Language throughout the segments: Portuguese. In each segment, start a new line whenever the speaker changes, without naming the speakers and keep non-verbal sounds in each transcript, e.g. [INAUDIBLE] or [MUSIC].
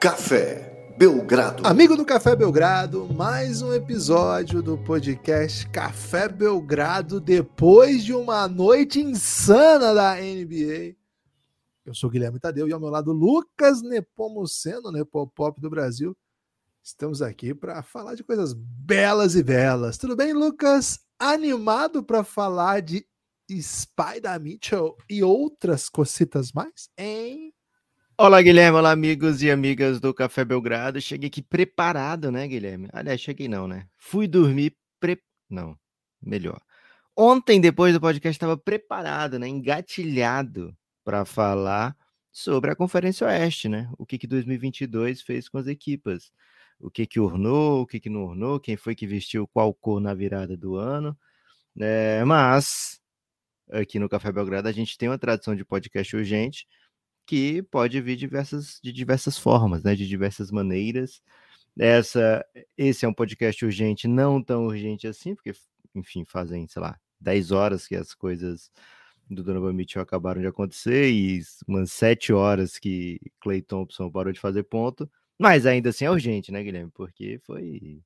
Café Belgrado.
Amigo do Café Belgrado, mais um episódio do podcast Café Belgrado depois de uma noite insana da NBA. Eu sou Guilherme Tadeu e ao meu lado Lucas Nepomuceno, Nepopop do Brasil. Estamos aqui para falar de coisas belas e belas. Tudo bem, Lucas? Animado para falar de Spider Mitchell e outras cocitas mais? Hein?
Olá, Guilherme. Olá, amigos e amigas do Café Belgrado. Cheguei aqui preparado, né, Guilherme? Aliás, cheguei não, né? Fui dormir pre... Não, melhor. Ontem, depois do podcast, estava preparado, né? Engatilhado para falar sobre a Conferência Oeste, né? O que que 2022 fez com as equipas. O que que ornou, o que que não ornou, quem foi que vestiu qual cor na virada do ano. É, mas aqui no Café Belgrado, a gente tem uma tradição de podcast urgente que pode vir diversas, de diversas formas, né, de diversas maneiras. Essa, esse é um podcast urgente, não tão urgente assim, porque, enfim, fazem, sei lá, 10 horas que as coisas do Donovan Mitchell acabaram de acontecer e umas 7 horas que Clay Thompson parou de fazer ponto, mas ainda assim é urgente, né, Guilherme? Porque foi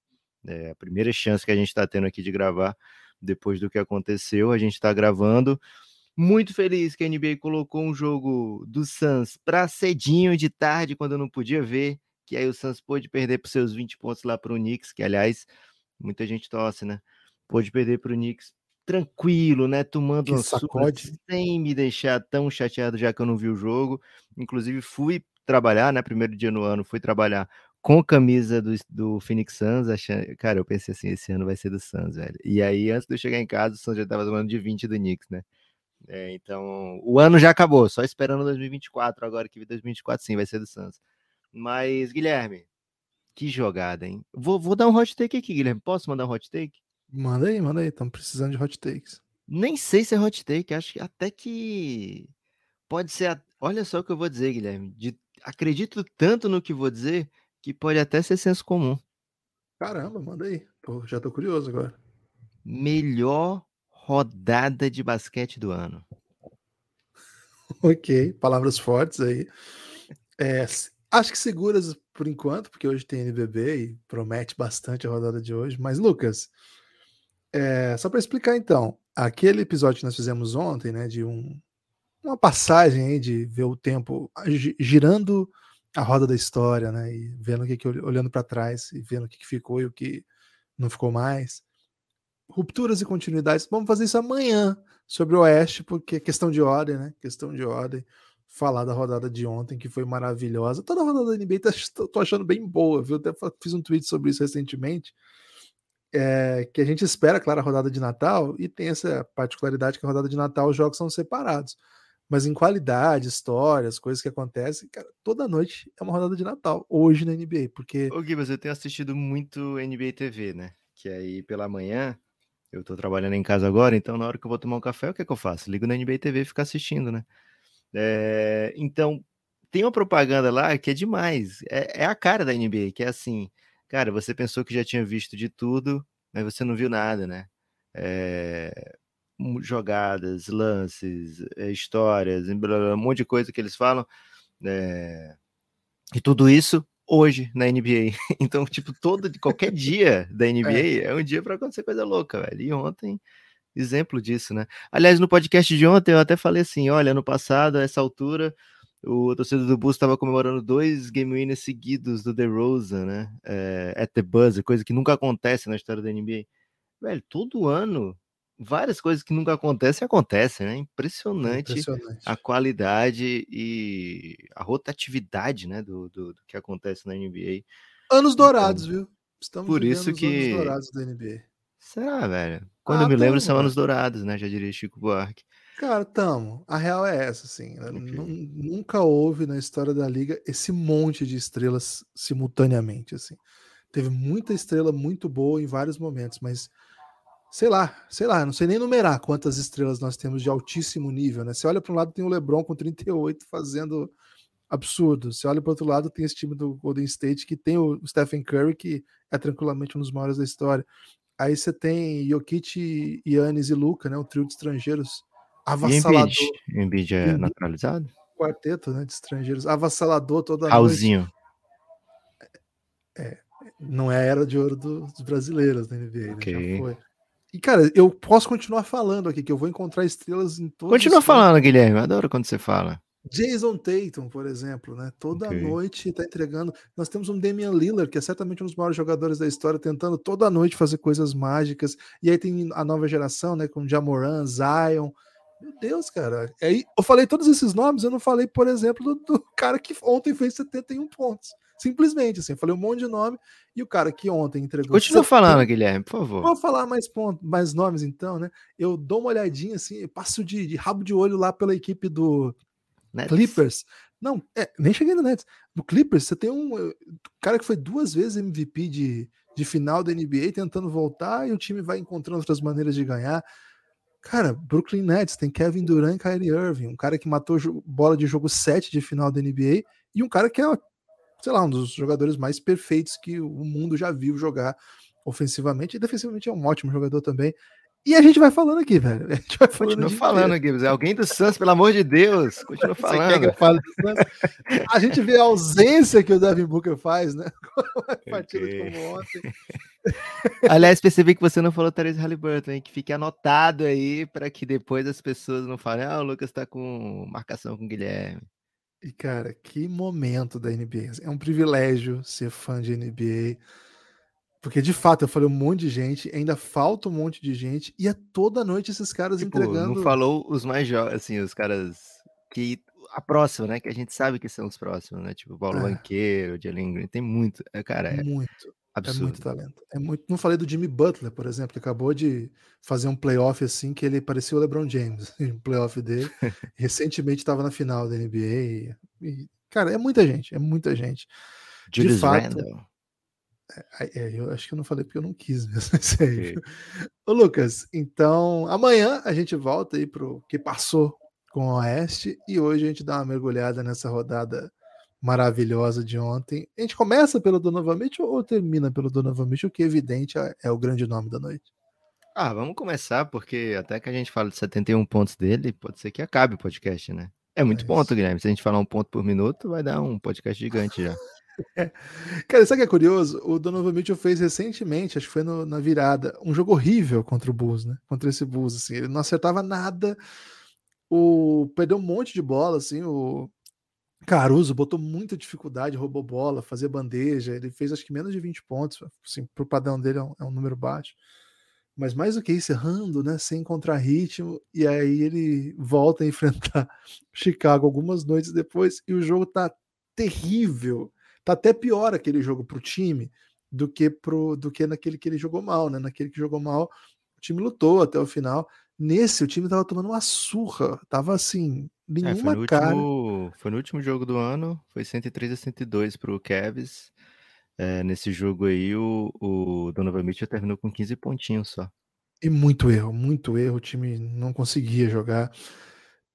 é, a primeira chance que a gente está tendo aqui de gravar depois do que aconteceu. A gente está gravando. Muito feliz que a NBA colocou um jogo do Suns para cedinho de tarde, quando eu não podia ver, que aí o Suns pôde perder para seus 20 pontos lá para o Knicks, que aliás, muita gente torce, né? Pôde perder para o Knicks tranquilo, né? Tomando
um sacode
sem me deixar tão chateado já que eu não vi o jogo. Inclusive fui trabalhar, né? Primeiro dia no ano, fui trabalhar com camisa do, do Phoenix Suns, achando, cara, eu pensei assim, esse ano vai ser do Suns, velho. E aí, antes de eu chegar em casa, o Suns já tava tomando de 20 do Knicks, né? É, então, o ano já acabou, só esperando 2024, agora que 2024 sim vai ser do Suns. Mas, Guilherme, que jogada, hein? Vou, vou dar um hot take aqui, Guilherme. Posso mandar um hot take?
Manda aí, manda aí, estamos precisando de hot takes.
Nem sei se é hot take, acho que até que pode ser. A... Olha só o que eu vou dizer, Guilherme. De... Acredito tanto no que vou dizer que pode até ser senso comum.
Caramba, manda aí. Pô, já tô curioso agora.
Melhor rodada de basquete do ano. [LAUGHS]
ok, palavras fortes aí. É, acho que seguras por enquanto, porque hoje tem NBB e promete bastante a rodada de hoje. Mas, Lucas, é, só para explicar então, aquele episódio que nós fizemos ontem, né, de um, uma passagem aí de ver o tempo girando a roda da história, né? E vendo o que, que olhando para trás e vendo o que, que ficou e o que não ficou mais. Rupturas e continuidades. Vamos fazer isso amanhã sobre o Oeste, porque é questão de ordem, né? Questão de ordem. Falar da rodada de ontem, que foi maravilhosa. Toda a rodada da NBA tá, tô achando bem boa, viu? Até fiz um tweet sobre isso recentemente. É, que a gente espera, claro, a rodada de Natal, e tem essa particularidade que a rodada de Natal os jogos são separados mas em qualidade, histórias, coisas que acontecem, cara, toda noite é uma rodada de Natal, hoje na NBA, porque...
Ô Gui, eu tenho assistido muito NBA TV, né? Que aí pela manhã, eu tô trabalhando em casa agora, então na hora que eu vou tomar um café, o que é que eu faço? Ligo na NBA TV e fico assistindo, né? É, então, tem uma propaganda lá que é demais, é, é a cara da NBA, que é assim, cara, você pensou que já tinha visto de tudo, mas você não viu nada, né? É, jogadas, lances, eh, histórias, um monte de coisa que eles falam. É... E tudo isso hoje na NBA. [LAUGHS] Então, tipo, todo qualquer [LAUGHS] dia da NBA é, é um dia para acontecer coisa louca, velho. E ontem, exemplo disso, né? Aliás, no podcast de ontem eu até falei assim: olha, no passado, a essa altura, o torcedor do Bulls estava comemorando dois game winners seguidos do DeRozan, né? É, at the buzzer, coisa que nunca acontece na história da NBA. Velho, todo ano várias coisas que nunca acontecem acontecem, né? Impressionante, Impressionante. a qualidade e a rotatividade, né, do, do, do, que acontece na NBA.
Anos então, dourados, então, viu?
Estamos por isso que
anos dourados da NBA.
Será, velho? Quando ah, eu me lembro são anos dourados, né? Já diria Chico Buarque.
Cara, tamo. A real é essa, assim. Né? Okay. Nunca houve na história da liga esse monte de estrelas simultaneamente, assim. Teve muita estrela muito boa em vários momentos, mas sei lá, sei lá, não sei nem numerar quantas estrelas nós temos de altíssimo nível, né? Você olha para um lado tem o LeBron com 38 fazendo absurdo. Você olha para outro lado tem esse time do Golden State que tem o Stephen Curry que é tranquilamente um dos maiores da história. Aí você tem Jokic, Yannis e Luca, né? Um trio de estrangeiros avassalador.
E Embiid, Embiid é naturalizado?
Quarteto, né? De estrangeiros avassalador toda
Raulzinho. noite.
É, não é a era de ouro do, dos brasileiros da NBA,
Ok.
né? Já foi. E, cara, eu posso continuar falando aqui, que eu vou encontrar estrelas em todos
Continua
os
falando, Guilherme. Eu adoro quando você fala.
Jason Tatum, por exemplo, né? Toda
Ok.
noite tá entregando. Nós temos um Damian Lillard, que é certamente um dos maiores jogadores da história, tentando toda noite fazer coisas mágicas. E aí tem a nova geração, né? Com Jamoran, Zion. Meu Deus, cara. Aí eu falei todos esses nomes, eu não falei, por exemplo, do, do cara que ontem fez 71 pontos. Simplesmente, assim, eu falei um monte de nome e o cara que ontem entregou.
Continua
70
falando, Guilherme, por favor.
Vou falar mais, pontos, mais nomes então, né? Eu dou uma olhadinha assim, eu passo de, de rabo de olho lá pela equipe do,
Nets.
Clippers. Não, é, nem cheguei no Nets. No Clippers, você tem um eh, cara que foi duas vezes MVP de, de final da NBA tentando voltar e o time vai encontrando outras maneiras de ganhar. Cara, Brooklyn Nets tem Kevin Durant e Kyrie Irving, um cara que matou bola de jogo 7 de final da NBA e um cara que é, sei lá, um dos jogadores mais perfeitos que o mundo já viu jogar ofensivamente e defensivamente é um ótimo jogador também. E a gente vai falando aqui, velho. [LAUGHS] A gente vai falando
Continua falando,
inteiro.
Gibbs. É alguém do Suns, pelo amor de Deus. Continua
Você quer que
falando.
eu fale do Suns? A gente vê a ausência que o Devin Booker faz, né? Uma [LAUGHS] partida
Ok.
como ontem.
Aliás, percebi que você não falou Therese Halliburton, hein? Que fique anotado aí para que depois as pessoas não falem, ah, o Lucas tá com marcação com o Guilherme.
E, cara, que momento da NBA. É um privilégio ser fã de NBA. Porque, de fato, eu falei um monte de gente, ainda falta um monte de gente, e é toda noite esses caras
Tipo,
entregando.
não falou os mais jovens, assim, os caras que. A próxima, né? Que a gente sabe que são os próximos, né? Tipo, Paulo
É.
Banqueiro, Jalen Green, tem muito. É, cara, é
muito. É
absurdo.
muito talento. É muito. Não falei do Jimmy Butler, por exemplo, que acabou de fazer um playoff assim que ele parecia o LeBron James, [LAUGHS] um playoff dele. [LAUGHS] Recentemente estava na final da NBA. E, e, cara, é muita gente, é muita gente.
Julius
fato,
Randle.
Ai, É, eu acho que eu não falei porque eu não quis mesmo. [LAUGHS] Isso aí,
Ok.
viu? Ô, Lucas, então amanhã a gente volta aí pro que passou com o Oeste e hoje a gente dá uma mergulhada nessa rodada maravilhosa de ontem. A gente começa pelo Donovan Mitchell ou termina pelo Donovan Mitchell, que evidente é, é o grande nome da noite.
Ah, vamos começar, porque até que a gente fala de 71 pontos dele, pode ser que acabe o podcast, né? É muito
É
ponto,
isso.
Guilherme. Se a gente falar um ponto por minuto, vai dar um podcast gigante já. [LAUGHS]
Cara, sabe o que é curioso? O Donovan Mitchell fez recentemente, acho que foi no- na virada, um jogo horrível contra o Bulls, né? Contra esse Bulls, assim, ele não acertava nada, o perdeu um monte de bola, assim, o Caruso botou muita dificuldade, roubou bola, fazia bandeja, ele fez acho que menos de 20 pontos, assim, pro padrão dele é um, é um número baixo. Mas mais do que isso, errando, né? Sem encontrar ritmo, e aí ele volta a enfrentar [LAUGHS] Chicago algumas noites depois, e o jogo tá terrível. Tá até pior aquele jogo pro time do que pro do que naquele que ele jogou mal, né? Naquele que jogou mal, o time lutou até o final. Nesse, o time tava tomando uma surra, tava assim,
É, foi,
nenhuma
no
cara.
último, foi no último jogo do ano, foi 103 a 102 pro Cavs. É, nesse jogo aí, o, o Donovan Mitchell terminou com 15 pontinhos só.
E muito erro, muito erro, o time não conseguia jogar.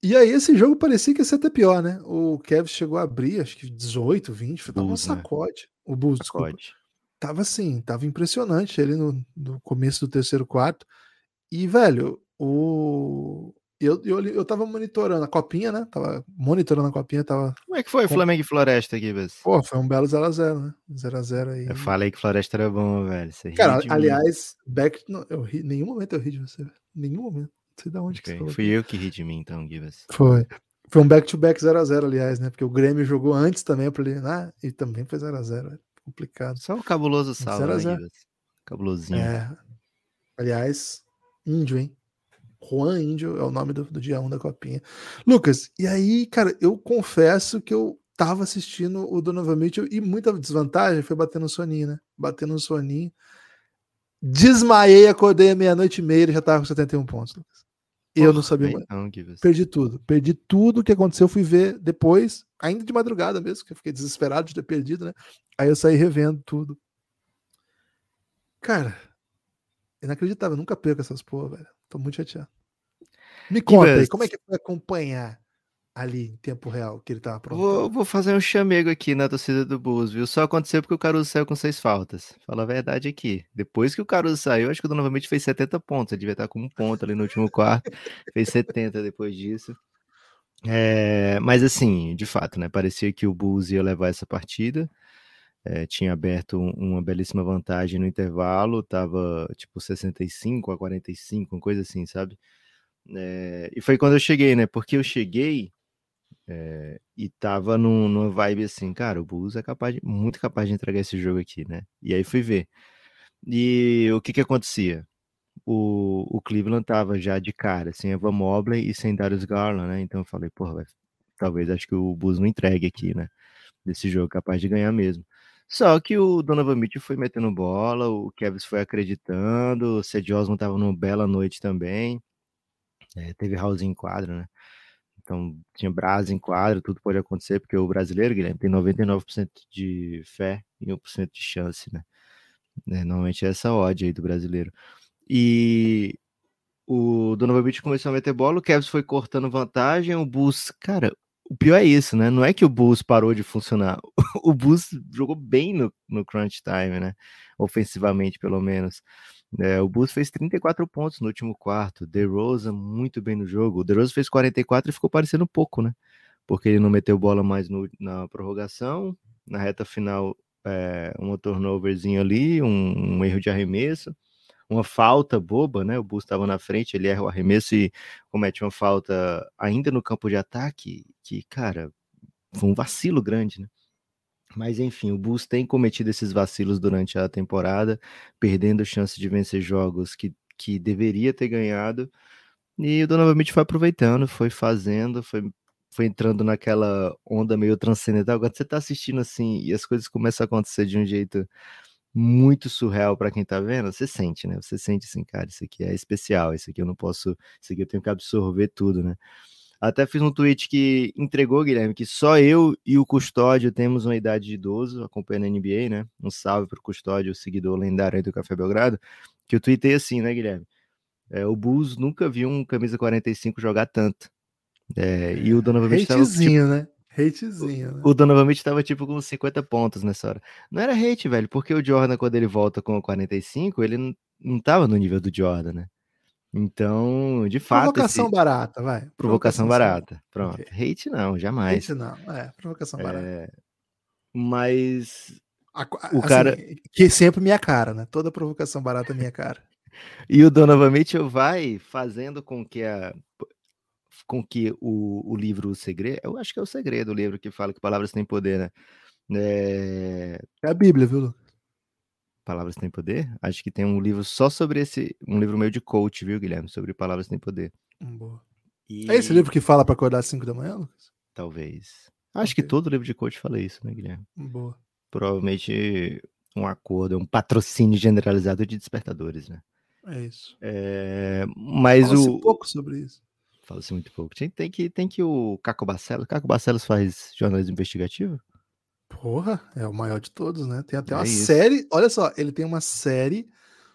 E aí esse jogo parecia que ia ser até pior, né? O Cavs chegou a abrir, acho que 18, 20, foi um
né?
sacode. O Bulls, desculpa.
Sacode.
Tava assim, tava impressionante ali no, no começo do terceiro quarto. E, velho, o. Eu, eu, eu tava monitorando a copinha, né? Tava monitorando a copinha, tava.
Como é que foi
Com-
Flamengo e Floresta, Gibbs?
Pô, foi um belo 0x0, né? 0x0 aí.
Eu falei que Floresta era bom, velho. Você
Cara,
de mim.
aliás, Beck, não, eu ri, nenhum momento eu ri de você, velho. Nenhum momento. Não sei de onde que
Ok,
você.
Fui eu que ri de mim, então, Gibbs.
Foi. Foi um back-to-back 0x0, aliás, né? Porque o Grêmio jogou antes também pra ele. Ah, e também foi 0x0. é Complicado.
Só o cabuloso salva,
Zero a
né,
zero.
Gibbs? Cabulosinho.
É. Aliás, índio, hein? Juan Índio é o nome do, do dia 1 da copinha. Lucas, e aí, cara, eu confesso que eu tava assistindo o Donovan Mitchell e muita desvantagem foi bater no soninho, né? Batendo no soninho. Desmaiei, acordei à meia-noite e meia e já tava com 71 pontos, Lucas. Eu não sabia mais.
Não.
Perdi tudo. Perdi tudo que aconteceu. Fui ver depois, ainda de madrugada mesmo, que eu fiquei desesperado de ter perdido, né? Aí eu saí revendo tudo. Cara, inacreditável. Eu nunca perco essas porra, velho. Tô muito chateado. Me conta aí, como é que foi acompanhar ali em tempo real que ele tava pronto?
Vou, vou fazer um chamego aqui na torcida do Bulls, viu? Só aconteceu porque o Caruso saiu com seis faltas. Fala a verdade aqui. Depois que o Caruso saiu, acho que o Donovan Mitchell fez 70 pontos. Ele devia estar com um ponto ali no último quarto. [LAUGHS] fez 70 depois disso. É, mas assim, de fato, né? Parecia que o Bulls ia levar essa partida. É, tinha aberto um, uma belíssima vantagem no intervalo, tava tipo 65 a 45, uma coisa assim, sabe? É, e foi quando eu cheguei, né? Porque eu cheguei é, e tava num, numa vibe assim, cara, o Bulls é capaz de, muito capaz de entregar esse jogo aqui, né? E aí fui ver. E o que que acontecia? O, o Cleveland tava já de cara, sem Evan Mobley e sem Darius Garland, né? Então eu falei, porra, talvez acho que o Bulls não entregue aqui, né? Desse jogo, capaz de ganhar mesmo. Só que o Donovan Mitchell foi metendo bola, o Kevin foi acreditando, o Ced Osman tava numa bela noite também. É, teve House em quadro, né? Então tinha Brasa em quadro, tudo pode acontecer, porque o brasileiro, Guilherme, tem 99% de fé e 1% de chance, né? É, normalmente é essa odd aí do brasileiro. E o Donovan Mitchell começou a meter bola, o Kevs foi cortando vantagem, o Bulls, cara, o pior é isso, né? Não é que o Bulls parou de funcionar. [LAUGHS] O Bulls jogou bem no, no crunch time, né? Ofensivamente, pelo menos. É, o Bulls fez 34 pontos no último quarto. DeRozan muito bem no jogo. O DeRozan fez 44 e ficou parecendo pouco, né? Porque ele não meteu bola mais no, na prorrogação. Na reta final, é, um turnoverzinho ali, um, um erro de arremesso uma falta boba, né? O Bulls estava na frente, ele erra o arremesso e comete uma falta ainda no campo de ataque, que, cara, foi um vacilo grande, né? Mas enfim, o Bulls tem cometido esses vacilos durante a temporada, perdendo chance de vencer jogos que, que deveria ter ganhado. E o Donovan Mitchell foi aproveitando, foi fazendo, foi, foi entrando naquela onda meio transcendental. Agora você tá assistindo assim e as coisas começam a acontecer de um jeito muito surreal para quem tá vendo, você sente, né? Você sente assim, cara, isso aqui é especial, isso aqui eu não posso, isso aqui eu tenho que absorver tudo, né? Até fiz um tweet que entregou, Guilherme, que só eu e o Custódio temos uma idade de idoso, acompanhando a NBA, né? Um salve pro Custódio, o seguidor lendário aí do Café Belgrado, que eu tuitei assim, né, Guilherme? É, o Bulls nunca viu um camisa 45 jogar tanto. É, e o Donovan Mitchell
tava, tipo, né? Hatezinho, né?
O Donovan Mitchell tava tipo com 50 pontos nessa hora. Não era hate, velho, porque o Jordan, quando ele volta com 45, ele não, não tava no nível do Jordan, né? Então, de fato.
Provocação esse... barata, vai.
Provocação, provocação barata. Pronto. Okay. Hate não, jamais.
Hate não, é, provocação barata. É...
Mas.
A, o assim, cara. Que sempre minha cara, né? Toda provocação barata é minha cara. [LAUGHS]
e o Donovan Mitchell vai fazendo com que a com que o, o livro O Segredo, eu acho que é o segredo o livro que fala que palavras têm poder, né?
É, é a Bíblia, viu,
Palavras têm poder? Acho que tem um livro só sobre esse, um livro meio de coach, viu, Guilherme? Sobre palavras têm poder.
Hum, boa. E... É esse livro que fala para acordar às 5 da manhã, Lucas?
Talvez. Acho okay. que todo livro de coach fala isso, né, Guilherme?
Hum, boa.
Provavelmente um acordo, um patrocínio generalizado de despertadores, né?
É isso.
É... Mas
Fala
o.
pouco sobre isso.
Fala-se muito pouco. Tem, tem, que, tem que o Caco Barcelos. Caco Barcelos faz jornalismo investigativo?
Porra, é o maior de todos, né? Tem até é uma isso. série. Olha só, ele tem uma série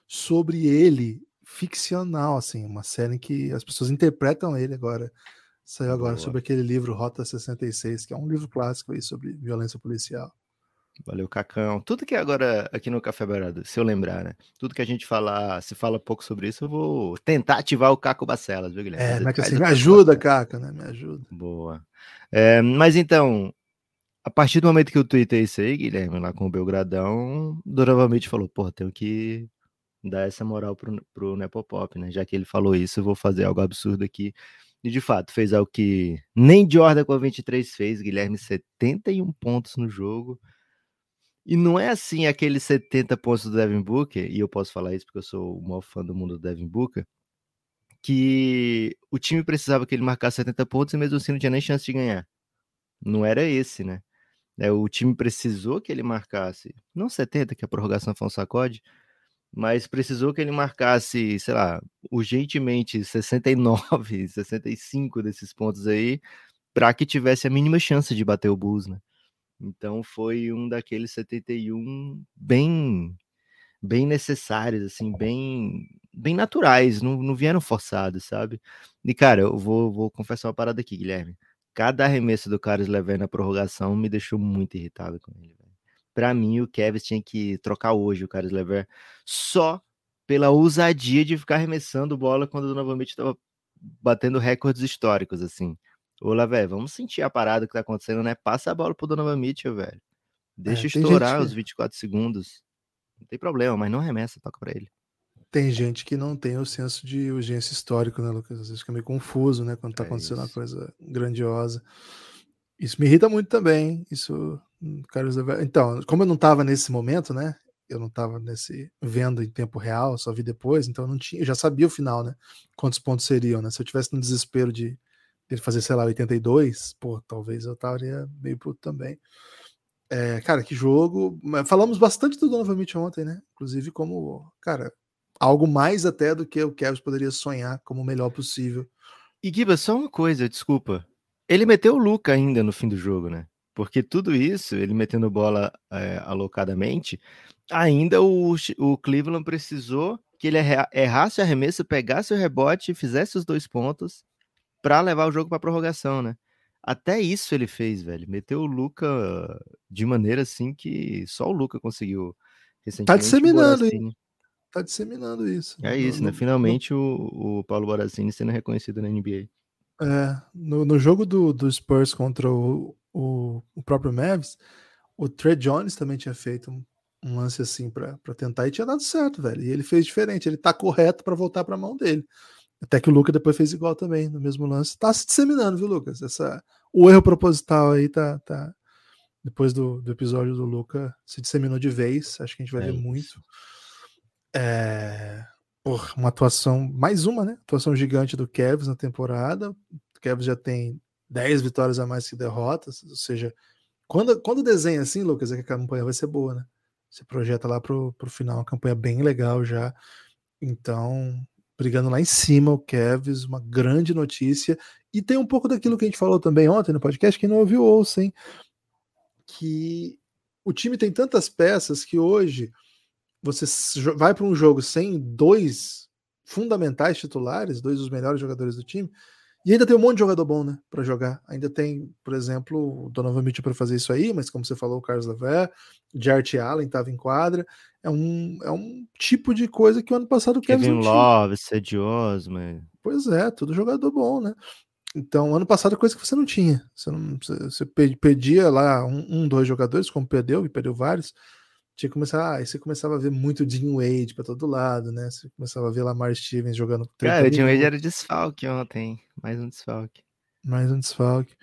sobre ele, ficcional, assim, uma série em que as pessoas interpretam ele agora. Saiu agora Boa. sobre aquele livro Rota 66, que é um livro clássico aí sobre violência policial.
Valeu, Cacão. Tudo que agora aqui no Café Beirado, se eu lembrar, né? Tudo que a gente falar, se fala pouco sobre isso, eu vou tentar ativar o Caco Bacelas, viu, Guilherme?
É, mas assim, me ajuda, Caco, né? Me ajuda.
Boa. É, mas então, a partir do momento que eu tuitei isso aí, Guilherme, lá com o Belgradão, Doravamente falou, pô, tenho que dar essa moral pro, pro Nepopop, né? Já que ele falou isso, eu vou fazer algo absurdo aqui. E de fato, fez algo que nem Jordan com a 23 fez, Guilherme, 71 pontos no jogo. E não é assim aqueles 70 pontos do Devin Booker, e eu posso falar isso porque eu sou o maior fã do mundo do Devin Booker, que o time precisava que ele marcasse 70 pontos e mesmo assim não tinha nem chance de ganhar. Não era esse, né? É, o time precisou que ele marcasse, não 70, que a prorrogação foi um sacode, mas precisou que ele marcasse, sei lá, urgentemente 69, 65 [LAUGHS] desses pontos aí, para que tivesse a mínima chance de bater o Bulls, né? Então foi um daqueles 71 bem bem necessários, assim, bem bem naturais, não, não vieram forçados, sabe? E cara, eu vou, vou confessar uma parada aqui, Guilherme. Cada arremesso do Carlos Lever na prorrogação me deixou muito irritado com ele. Para mim, o Kevin tinha que trocar hoje o Carlos Lever só pela ousadia de ficar arremessando bola quando novamente estava batendo recordes históricos, assim. Ô, Lavé, vamos sentir a parada que tá acontecendo, né? Passa a bola pro Donovan Mitchell, velho. Deixa é, estourar os 24 segundos. Não tem problema, mas não remessa, toca para ele.
Tem gente que não tem o senso de urgência histórico, né, Lucas? Às vezes fica meio confuso, né, quando tá é acontecendo isso. uma coisa grandiosa. Isso me irrita muito também. Isso, hum, Carlos Então, como eu não tava nesse momento, né? Eu não tava nesse vendo em tempo real, só vi depois, então eu não tinha, eu já sabia o final, né? Quantos pontos seriam, né? Se eu tivesse no desespero de ele fazer, sei lá, 82, pô, talvez eu estaria meio puto também. É, cara, que jogo. Falamos bastante do Donovan Mitchell ontem, né? Inclusive, como, cara, algo mais até do que o Kevin poderia sonhar como o melhor possível.
E Giba, só uma coisa, desculpa. Ele meteu o Luca ainda no fim do jogo, né? Porque tudo isso, ele metendo bola é, alocadamente, ainda o, o Cleveland precisou que ele errasse o arremesso, pegasse o rebote fizesse os dois pontos para levar o jogo para prorrogação, né? Até isso ele fez, velho. Meteu o Luca de maneira assim que só o Luca conseguiu
tá recentemente. Tá disseminando, hein? Tá disseminando isso.
É isso, né? Finalmente o, o Paulo Boracini sendo reconhecido na NBA.
É, no, no jogo do, do Spurs contra o, o, o próprio Mavs, o Trey Jones também tinha feito um, um lance assim para tentar e tinha dado certo, velho. E ele fez diferente, ele tá correto para voltar para a mão dele. Até que o Lucas depois fez igual também, no mesmo lance. Tá se disseminando, viu, Lucas? Essa, o erro proposital aí tá. tá depois do, do episódio do Luca se disseminou de vez. Acho que a gente vai é ver isso. muito. É, por uma atuação, mais uma, né? Atuação gigante do Kevs na temporada. O Kevs já tem 10 vitórias a mais que derrotas. Ou seja, quando, quando desenha assim, Lucas, é que a campanha vai ser boa, né? Você projeta lá pro, pro final uma campanha bem legal já. Então, brigando lá em cima, o Kevs, uma grande notícia. E tem um pouco daquilo que a gente falou também ontem no podcast, quem não ouviu, ouça, hein? Que o time tem tantas peças que hoje você vai para um jogo sem dois fundamentais titulares, dois dos melhores jogadores do time, e ainda tem um monte de jogador bom, né, para jogar. Ainda tem, por exemplo, o Donovan Mitchell para fazer isso aí, mas como você falou, o Carlos Lever, Jart Allen estava em quadra. É um, é um tipo de coisa que o ano passado o
Kevin Love, Cedi Osman.
Pois é, tudo jogador bom, né? Então, ano passado, coisa que você não tinha. Você, não, você pedia lá um, um, dois jogadores, como perdeu, e perdeu vários. Tinha que começar, ah, aí você começava a ver muito Dean Wade para todo lado, né? Você começava a ver Lamar Stevens jogando.
Cara, o Dean Wade era desfalque ontem, mais um desfalque.
Mais um desfalque.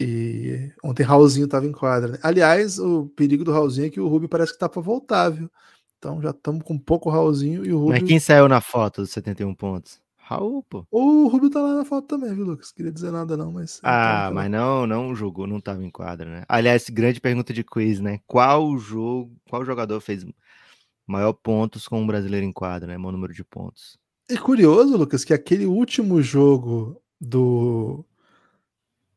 E ontem Raulzinho tava em quadra. Né? Aliás, o perigo do Raulzinho é que o Ruby parece que tá para voltar, viu? Então já estamos com um pouco Raulzinho e o Rubio.
Mas quem saiu na foto dos 71 pontos? Raul, pô.
O Rubio tá lá na foto também, viu, Lucas? Queria dizer nada, não, mas.
Ah, mas não, não jogou, não tava em quadra, né? Aliás, grande pergunta de quiz, né? Qual jogo, qual jogador fez maior pontos com um brasileiro em quadra, né? Maior número de pontos.
E curioso, Lucas, que aquele último jogo do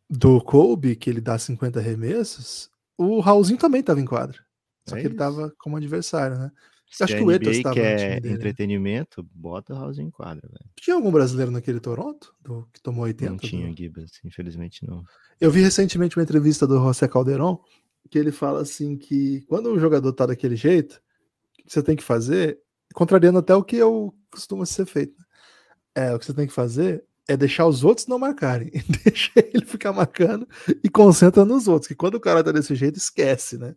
do Kobe, que ele dá 50 remessos, o Raulzinho também tava em quadra. Só é que ele tava como adversário, né?
Se Acho que o Etas estava quer né? entretenimento, bota o House em quadra, velho.
Tinha algum brasileiro naquele Toronto do, que tomou 80?
Não tinha, do... Gibas, infelizmente não.
Eu vi recentemente uma entrevista do José Calderon que ele fala assim que quando um jogador tá daquele jeito, o que você tem que fazer, contrariando até o que eu costuma ser feito. Né? É, o que você tem que fazer é deixar os outros não marcarem. [LAUGHS] Deixa ele ficar marcando e concentra nos outros. Que quando o cara tá desse jeito, esquece, né?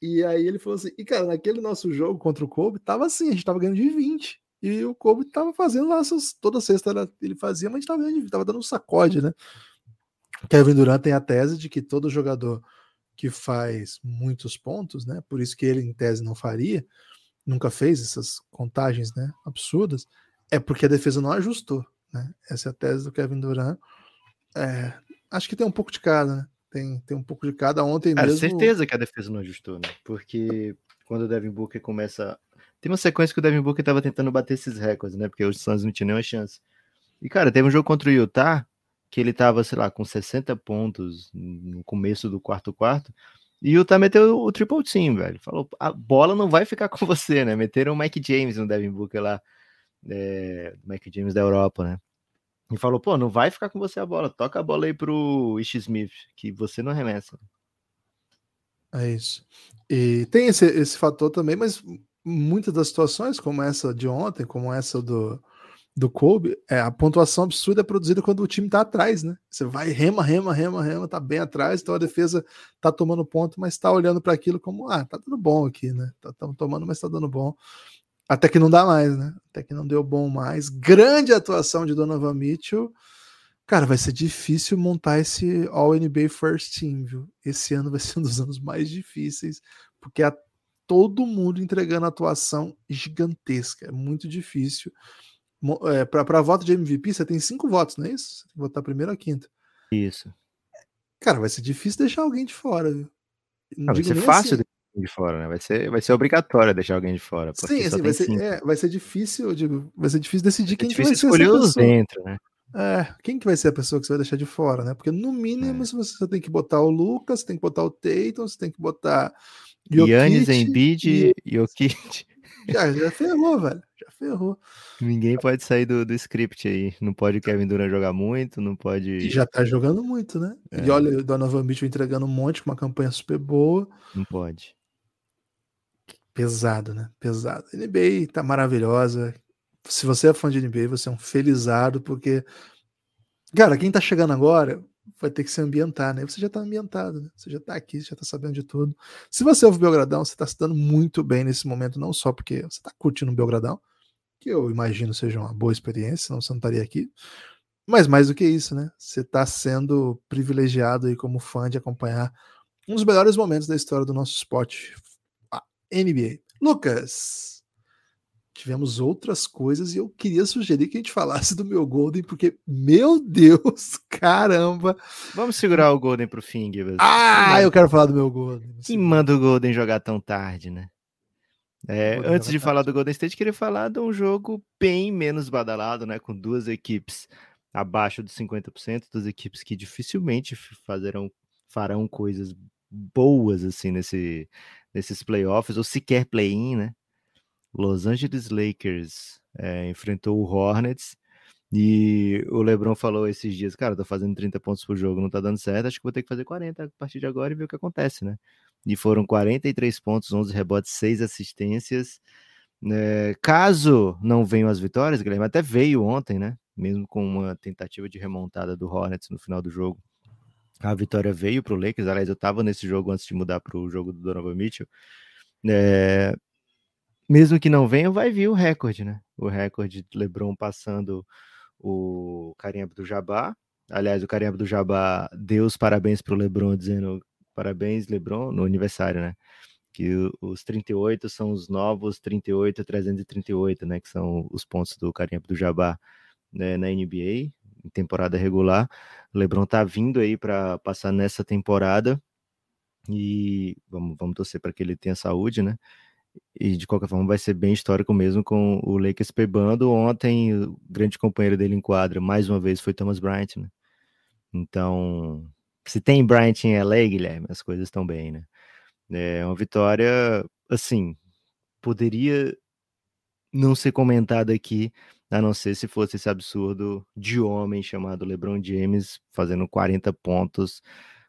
E aí ele falou assim: e cara, naquele nosso jogo contra o Kobe, tava assim, a gente tava ganhando de 20. E o Kobe tava fazendo lá, toda sexta ele fazia, mas a gente tava, ganhando tava dando um sacode, né? Kevin Durant tem a tese de que todo jogador que faz muitos pontos, né? Por isso que ele, em tese, não faria, nunca fez essas contagens né, absurdas, é porque a defesa não ajustou. Né? Essa é a tese do Kevin Durant. É, acho que tem um pouco de cada, né? Tem, tem um pouco de cada ontem
Cara, mesmo. certeza que a defesa não ajustou, né? Porque quando o Devin Booker começa. Tem uma sequência que o Devin Booker tava tentando bater esses recordes, né? Porque os Suns não tinham nenhuma chance. E, cara, teve um jogo contra o Utah que ele tava, sei lá, com 60 pontos no começo do quarto quarto. E o Utah meteu o triple team, velho. Falou, a bola não vai ficar com você, né? Meteram o Mike James no Devin Booker lá. É, Mike James da Europa, né? E falou, pô, não vai ficar com você a bola, toca a bola aí pro Ish Smith, que você não arremessa.
É isso. E tem esse, esse fator também, mas muitas das situações, como essa de ontem, como essa do, do Kobe, é, a pontuação absurda é produzida quando o time tá atrás, né? Você vai rema, rema, rema, rema, tá bem atrás, então a defesa tá tomando ponto, mas tá olhando para aquilo como, ah, tá dando bom aqui, né? Tá, tá tomando, mas tá dando bom. Até que não dá mais, né? Até que não deu bom mais. Grande atuação de Donovan Mitchell. Cara, vai ser difícil montar esse All NBA First Team, viu? Esse ano vai ser um dos anos mais difíceis, porque a todo mundo entregando atuação gigantesca. É muito difícil. É, para voto de MVP, você tem cinco votos, não é isso? Você tem que votar primeiro ou quinto.
Isso.
Cara, vai ser difícil deixar alguém de fora, viu?
Não, vai ser fácil assim de fora, né? Vai ser, vai ser obrigatório deixar alguém de fora.
Sim, assim, vai, ser, é, vai ser difícil, digo, vai ser difícil decidir
quem
difícil
que vai ser escolher os dentro, né?
É, quem que vai ser a pessoa que você vai deixar de fora, né? Porque no mínimo é. você tem que botar o Lucas, tem que botar o Tatum, você tem que botar
Yannis, Embiid e Jokic. [LAUGHS]
Já, já ferrou, velho. Já ferrou.
Ninguém pode sair do, do script aí. Não pode o Kevin Durant jogar muito, não pode.
E já tá jogando muito, né? É. E olha o Donovan Mitchell entregando um monte com uma campanha super boa.
Não pode.
Pesado, né? Pesado. NBA tá maravilhosa. Se você é fã de NBA, você é um felizado, porque, cara, quem tá chegando agora vai ter que se ambientar, né? Você já tá ambientado, né? Você já tá aqui, você já tá sabendo de tudo. Se você ouve Belgradão, você tá se dando muito bem nesse momento, não só porque você tá curtindo o Belgradão, que eu imagino seja uma boa experiência, senão você não estaria aqui. Mas mais do que isso, né? Você tá sendo privilegiado aí como fã de acompanhar um dos melhores momentos da história do nosso esporte, NBA. Lucas, tivemos outras coisas e eu queria sugerir que a gente falasse do meu Golden, porque, meu Deus, [LAUGHS] caramba.
Vamos segurar o Golden pro fim, Gibbs.
Ah, eu quero falar do meu Golden.
Quem manda o Golden jogar tão tarde, né? É, antes de tarde. falar do Golden State, queria falar de um jogo bem menos badalado, né? Com duas equipes abaixo dos 50%, duas equipes que dificilmente fazerão, farão coisas boas assim nesse, nesses playoffs, ou sequer play-in, né? Los Angeles Lakers é, enfrentou o Hornets e o LeBron falou esses dias, cara, tô fazendo 30 pontos por jogo, não tá dando certo, acho que vou ter que fazer 40 a partir de agora e ver o que acontece, né? E foram 43 pontos, 11 rebotes, 6 assistências. É, caso não venham as vitórias, Guilherme, até veio ontem, né? Mesmo com uma tentativa de remontada do Hornets no final do jogo. A vitória veio para o Lakers. Aliás, eu estava nesse jogo antes de mudar para o jogo do Donovan Mitchell. É, mesmo que não venha, vai vir o recorde, né? O recorde de LeBron passando o Karim Abdul-Jabbar. Aliás, o Karim Abdul-Jabbar deu os parabéns para o LeBron, dizendo parabéns, LeBron, no aniversário, né? Que os 38 são os novos 38 338, né? Que são os pontos do Karim Abdul-Jabbar né, na NBA, em temporada regular. LeBron tá vindo aí para passar nessa temporada e vamos, vamos torcer para que ele tenha saúde, né? E de qualquer forma vai ser bem histórico mesmo com o Lakers pebando. Ontem, o grande companheiro dele em quadra, mais uma vez, foi Thomas Bryant, né? Então, se tem Bryant em LA, Guilherme, as coisas estão bem, né? É uma vitória, assim, poderia não ser comentada aqui, a não ser se fosse esse absurdo de homem chamado LeBron James fazendo 40 pontos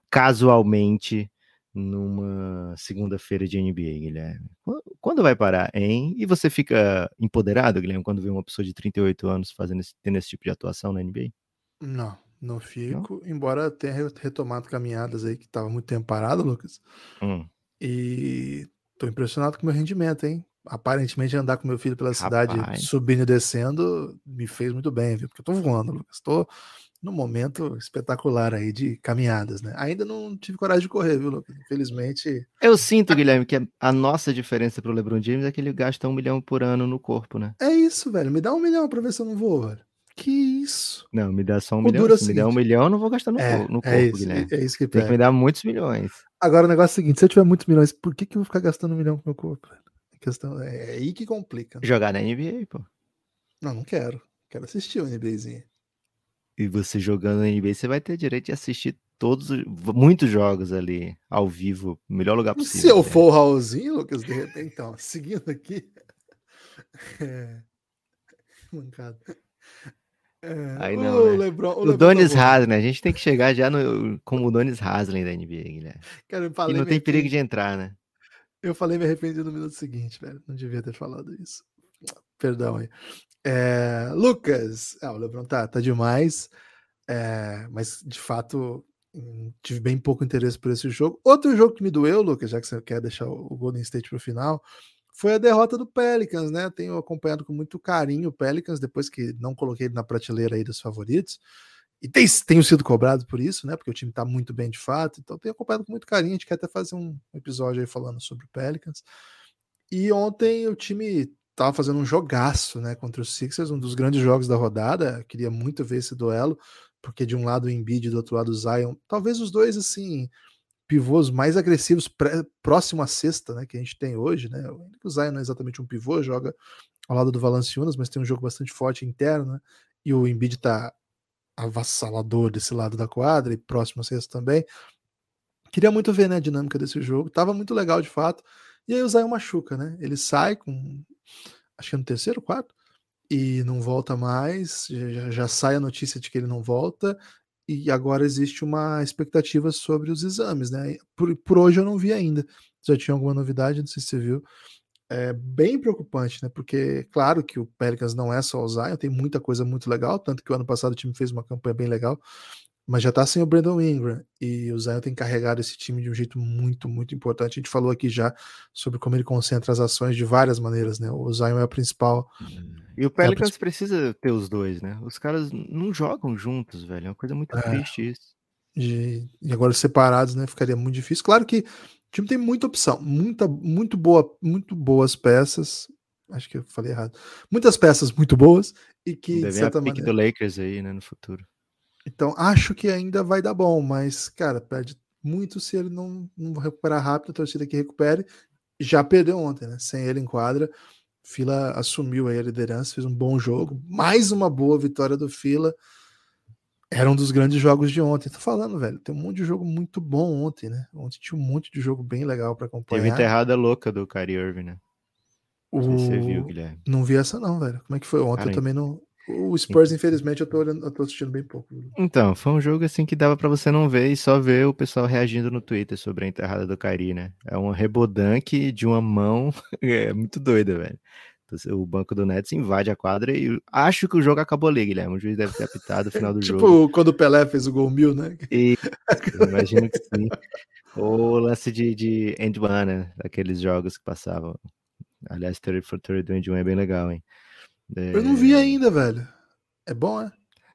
casualmente numa segunda-feira de NBA, Guilherme. Quando vai parar, hein? E você fica empoderado, Guilherme, quando vê uma pessoa de 38 anos fazendo esse, tendo esse tipo de atuação na NBA?
Não, não fico, não? embora tenha retomado caminhadas aí que estava muito tempo parado, Lucas. Hum. E tô impressionado com o meu rendimento, hein? Aparentemente andar com meu filho pela cidade Rapaz. subindo e descendo me fez muito bem, viu? Porque eu tô voando, Lucas. Tô num momento espetacular aí de caminhadas, né? Ainda não tive coragem de correr, viu, Lucas? Infelizmente.
Eu sinto, Guilherme, que a nossa diferença pro LeBron James é que ele gasta um milhão por ano no corpo, né?
É isso, velho. Me dá um milhão pra ver se eu não vou, velho. Que isso?
Não, me dá só um o milhão. Se me der um milhão, eu não vou gastar no, é, no corpo, é isso, Guilherme.
É isso que
Tem que me dar muitos milhões.
Agora o negócio é o seguinte: se eu tiver muitos milhões, por que, que eu vou ficar gastando um milhão com o meu corpo, velho? Questão é, é aí que complica.
Né? Jogar na NBA, pô.
Não, não quero. Quero assistir o NBAzinho.
E você jogando na NBA, você vai ter direito de assistir todos, muitos jogos ali ao vivo, melhor lugar possível.
Se eu né? for o Raulzinho, Lucas, de repente, então, seguindo aqui. [LAUGHS] É... Mancado.
É... Aí não, o, né? Lebron, o, o Donis tá Haslem, a gente tem que chegar já no, como o Donis Haslem da NBA, Guilherme. Cara, e não tem perigo de entrar, né?
Eu falei me arrependi no minuto seguinte, velho. Não devia ter falado isso. Perdão aí. É, Lucas, ah, o Lebron tá, tá demais, é, mas de fato hum, tive bem pouco interesse por esse jogo. Outro jogo que me doeu, Lucas, já que você quer deixar o Golden State para o final, foi a derrota do Pelicans, né? Tenho acompanhado com muito carinho o Pelicans, depois que não coloquei ele na prateleira aí dos favoritos. E tem, tenho sido cobrado por isso, né? Porque o time tá muito bem de fato. Então tenho acompanhado com muito carinho. A gente quer até fazer um episódio aí falando sobre o Pelicans. E ontem o time tava fazendo um jogaço, né? Contra os Sixers, um dos grandes jogos da rodada. Queria muito ver esse duelo, porque de um lado o Embiid do outro lado o Zion. Talvez os dois, assim, pivôs mais agressivos pré, próximo à sexta, né, que a gente tem hoje, né? O Zion não é exatamente um pivô, joga ao lado do Valanciunas, mas tem um jogo bastante forte interno, né? E o Embiid tá avassalador desse lado da quadra e próximo à sexta também. Queria muito ver né, a dinâmica desse jogo. Tava muito legal de fato. E aí o Zion machuca, né? Ele sai com acho que é no terceiro, quarto, e não volta mais. Já, já sai a notícia de que ele não volta e agora existe uma expectativa sobre os exames, né? Por, por hoje eu não vi ainda. Já tinha alguma novidade, não sei se você viu. É bem preocupante, né? Porque, claro que o Pelicans não é só o Zion, tem muita coisa muito legal, tanto que o ano passado o time fez uma campanha bem legal, mas já tá sem o Brandon Ingram e o Zion tem carregado esse time de um jeito muito, muito importante. A gente falou aqui já sobre como ele concentra as ações de várias maneiras, né? O Zion é a principal.
E o Pelicans é precisa ter os dois, né? Os caras não jogam juntos, velho. É uma coisa muito é. triste isso.
De... E agora separados, né? Ficaria muito difícil. Claro que o time tem muita opção, muita, muito boa, muito boas peças. Acho que eu falei errado. Muitas peças muito boas e que
Deve de certa a maneira... do Lakers aí, né, no futuro.
Então, acho que ainda vai dar bom, mas, cara, perde muito se ele não, não recuperar rápido, a torcida que recupere. Já perdeu ontem, né? Sem ele em quadra. Fila assumiu aí a liderança, fez um bom jogo. Mais uma boa vitória do Fila. Era um dos grandes jogos de ontem. Tô falando, velho, tem um monte de jogo muito bom ontem, né? Ontem tinha um monte de jogo bem legal para acompanhar.
Teve enterrada louca do Kyrie Irving, né?
O... Não, você viu, Guilherme. não vi essa não, velho. Como é que foi ontem? Cara, eu também não, o Spurs, infelizmente, eu tô, olhando, eu tô assistindo bem pouco.
Então, foi um jogo assim que dava para você não ver e só ver o pessoal reagindo no Twitter sobre a enterrada do Kairi, né? É um rebodanque de uma mão, [LAUGHS] é muito doida, velho. O banco do Nets invade a quadra e acho que o jogo acabou ali, Guilherme. O juiz deve ter apitado no final do [LAUGHS]
tipo
jogo.
Tipo quando o Pelé fez o gol mil, né?
E, imagino que sim. O lance de, de end one, né? Aqueles jogos que passavam. Aliás, 30 for 30 do end one é bem legal, hein?
É... Eu não vi ainda, velho. É bom, é?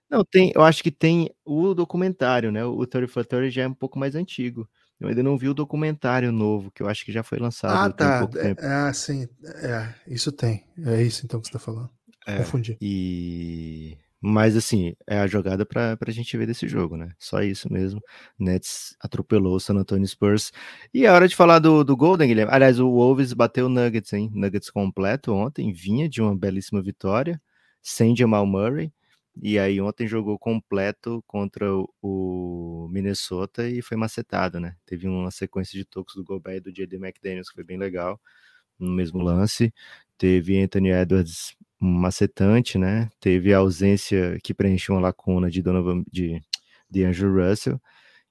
Não, tem, eu acho que tem o documentário, né? O 30 for 30 já é um pouco mais antigo. Eu ainda não vi o documentário novo, que eu acho que já foi lançado.
Ah, tá. É, ah, sim. É, isso tem. É isso então que você tá falando. É, Confundi.
E mas assim, é a jogada para a gente ver desse jogo, né? Só isso mesmo. Nets atropelou o San Antonio Spurs. E é hora de falar do, do Golden, Guilherme. Aliás, o Wolves bateu o Nuggets, hein? Nuggets completo ontem, vinha de uma belíssima vitória, sem Jamal Murray. E aí ontem jogou completo contra o Minnesota e foi macetado, né? Teve uma sequência de tocos do Gobert e do J.D. McDaniels que foi bem legal no mesmo lance. Teve Anthony Edwards macetante, né? Teve a ausência que preencheu uma lacuna de Donovan de, de Andrew Russell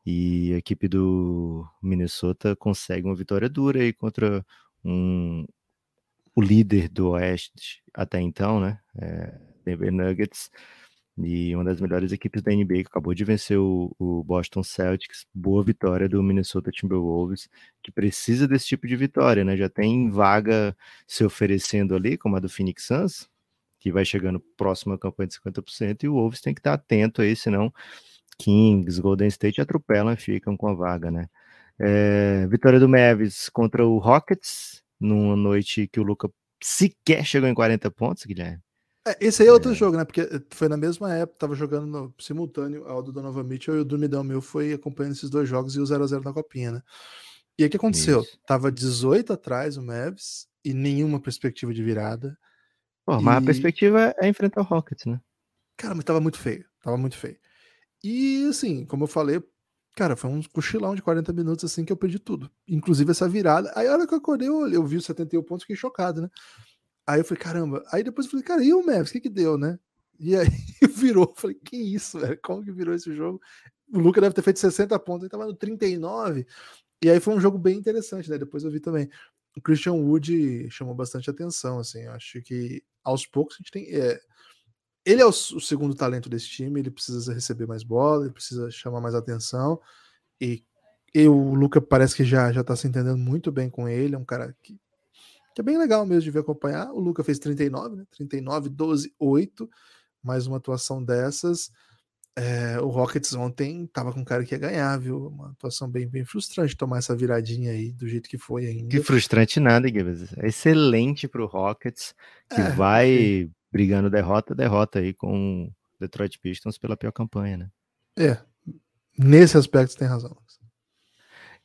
e a equipe do Minnesota consegue uma vitória dura aí contra um, o líder do Oeste até então, né? É, Denver Nuggets e uma das melhores equipes da NBA que acabou de vencer o, o, Boston Celtics. Boa vitória do Minnesota Timberwolves, que precisa desse tipo de vitória, né? Já tem vaga se oferecendo ali, como a do Phoenix Suns, que vai chegando próximo à campanha de 50%, e o Wolves tem que estar atento aí, senão Kings, Golden State atropelam e ficam com a vaga, né? É, vitória do Mavis contra o Rockets, numa noite que o Luca sequer chegou em 40 pontos, Guilherme.
É, esse aí é outro é. jogo, né? Porque eh, foi na mesma época, tava jogando no simultâneo ao do Donovan Mitchell e o Dormidão meu foi acompanhando esses dois jogos e o 0x0 na copinha, né? E aí o que aconteceu? Isso. Tava 18 atrás o Mavs e nenhuma perspectiva de virada.
Pô, mas a perspectiva é enfrentar o Rockets, né?
Cara, mas tava muito feio. Tava muito feio. E assim, como eu falei, cara, foi um cochilão de 40 minutos assim que eu perdi tudo. Inclusive essa virada. Aí a hora que eu acordei, eu, eu vi os 71 pontos e fiquei chocado, né? Aí eu falei, caramba. Aí depois eu falei, cara, e o Mavs? O que que deu, né? E aí [LAUGHS] virou. Eu falei, que isso, velho? Como que virou esse jogo? O Luca deve ter feito 60 pontos, ele tava no 39. E aí foi um jogo bem interessante, né? Depois eu vi também. o Christian Wood chamou bastante atenção, assim, eu acho que aos poucos a gente tem... É, ele é o, segundo talento desse time, ele precisa receber mais bola, ele precisa chamar mais atenção, e, e o Luca parece que já, já tá se entendendo muito bem com ele, é um cara que, que é bem legal mesmo de ver acompanhar, o Luca fez 39, né, 39, 12, 8, mais uma atuação dessas, é, o Rockets ontem tava com um cara que ia ganhar, viu? Uma atuação bem, bem frustrante tomar essa viradinha aí do jeito que foi ainda.
Que frustrante nada, Gibbs. É excelente pro Rockets, que é, vai sim. brigando derrota, derrota aí com o Detroit Pistons pela pior campanha, né?
É, nesse aspecto você tem razão.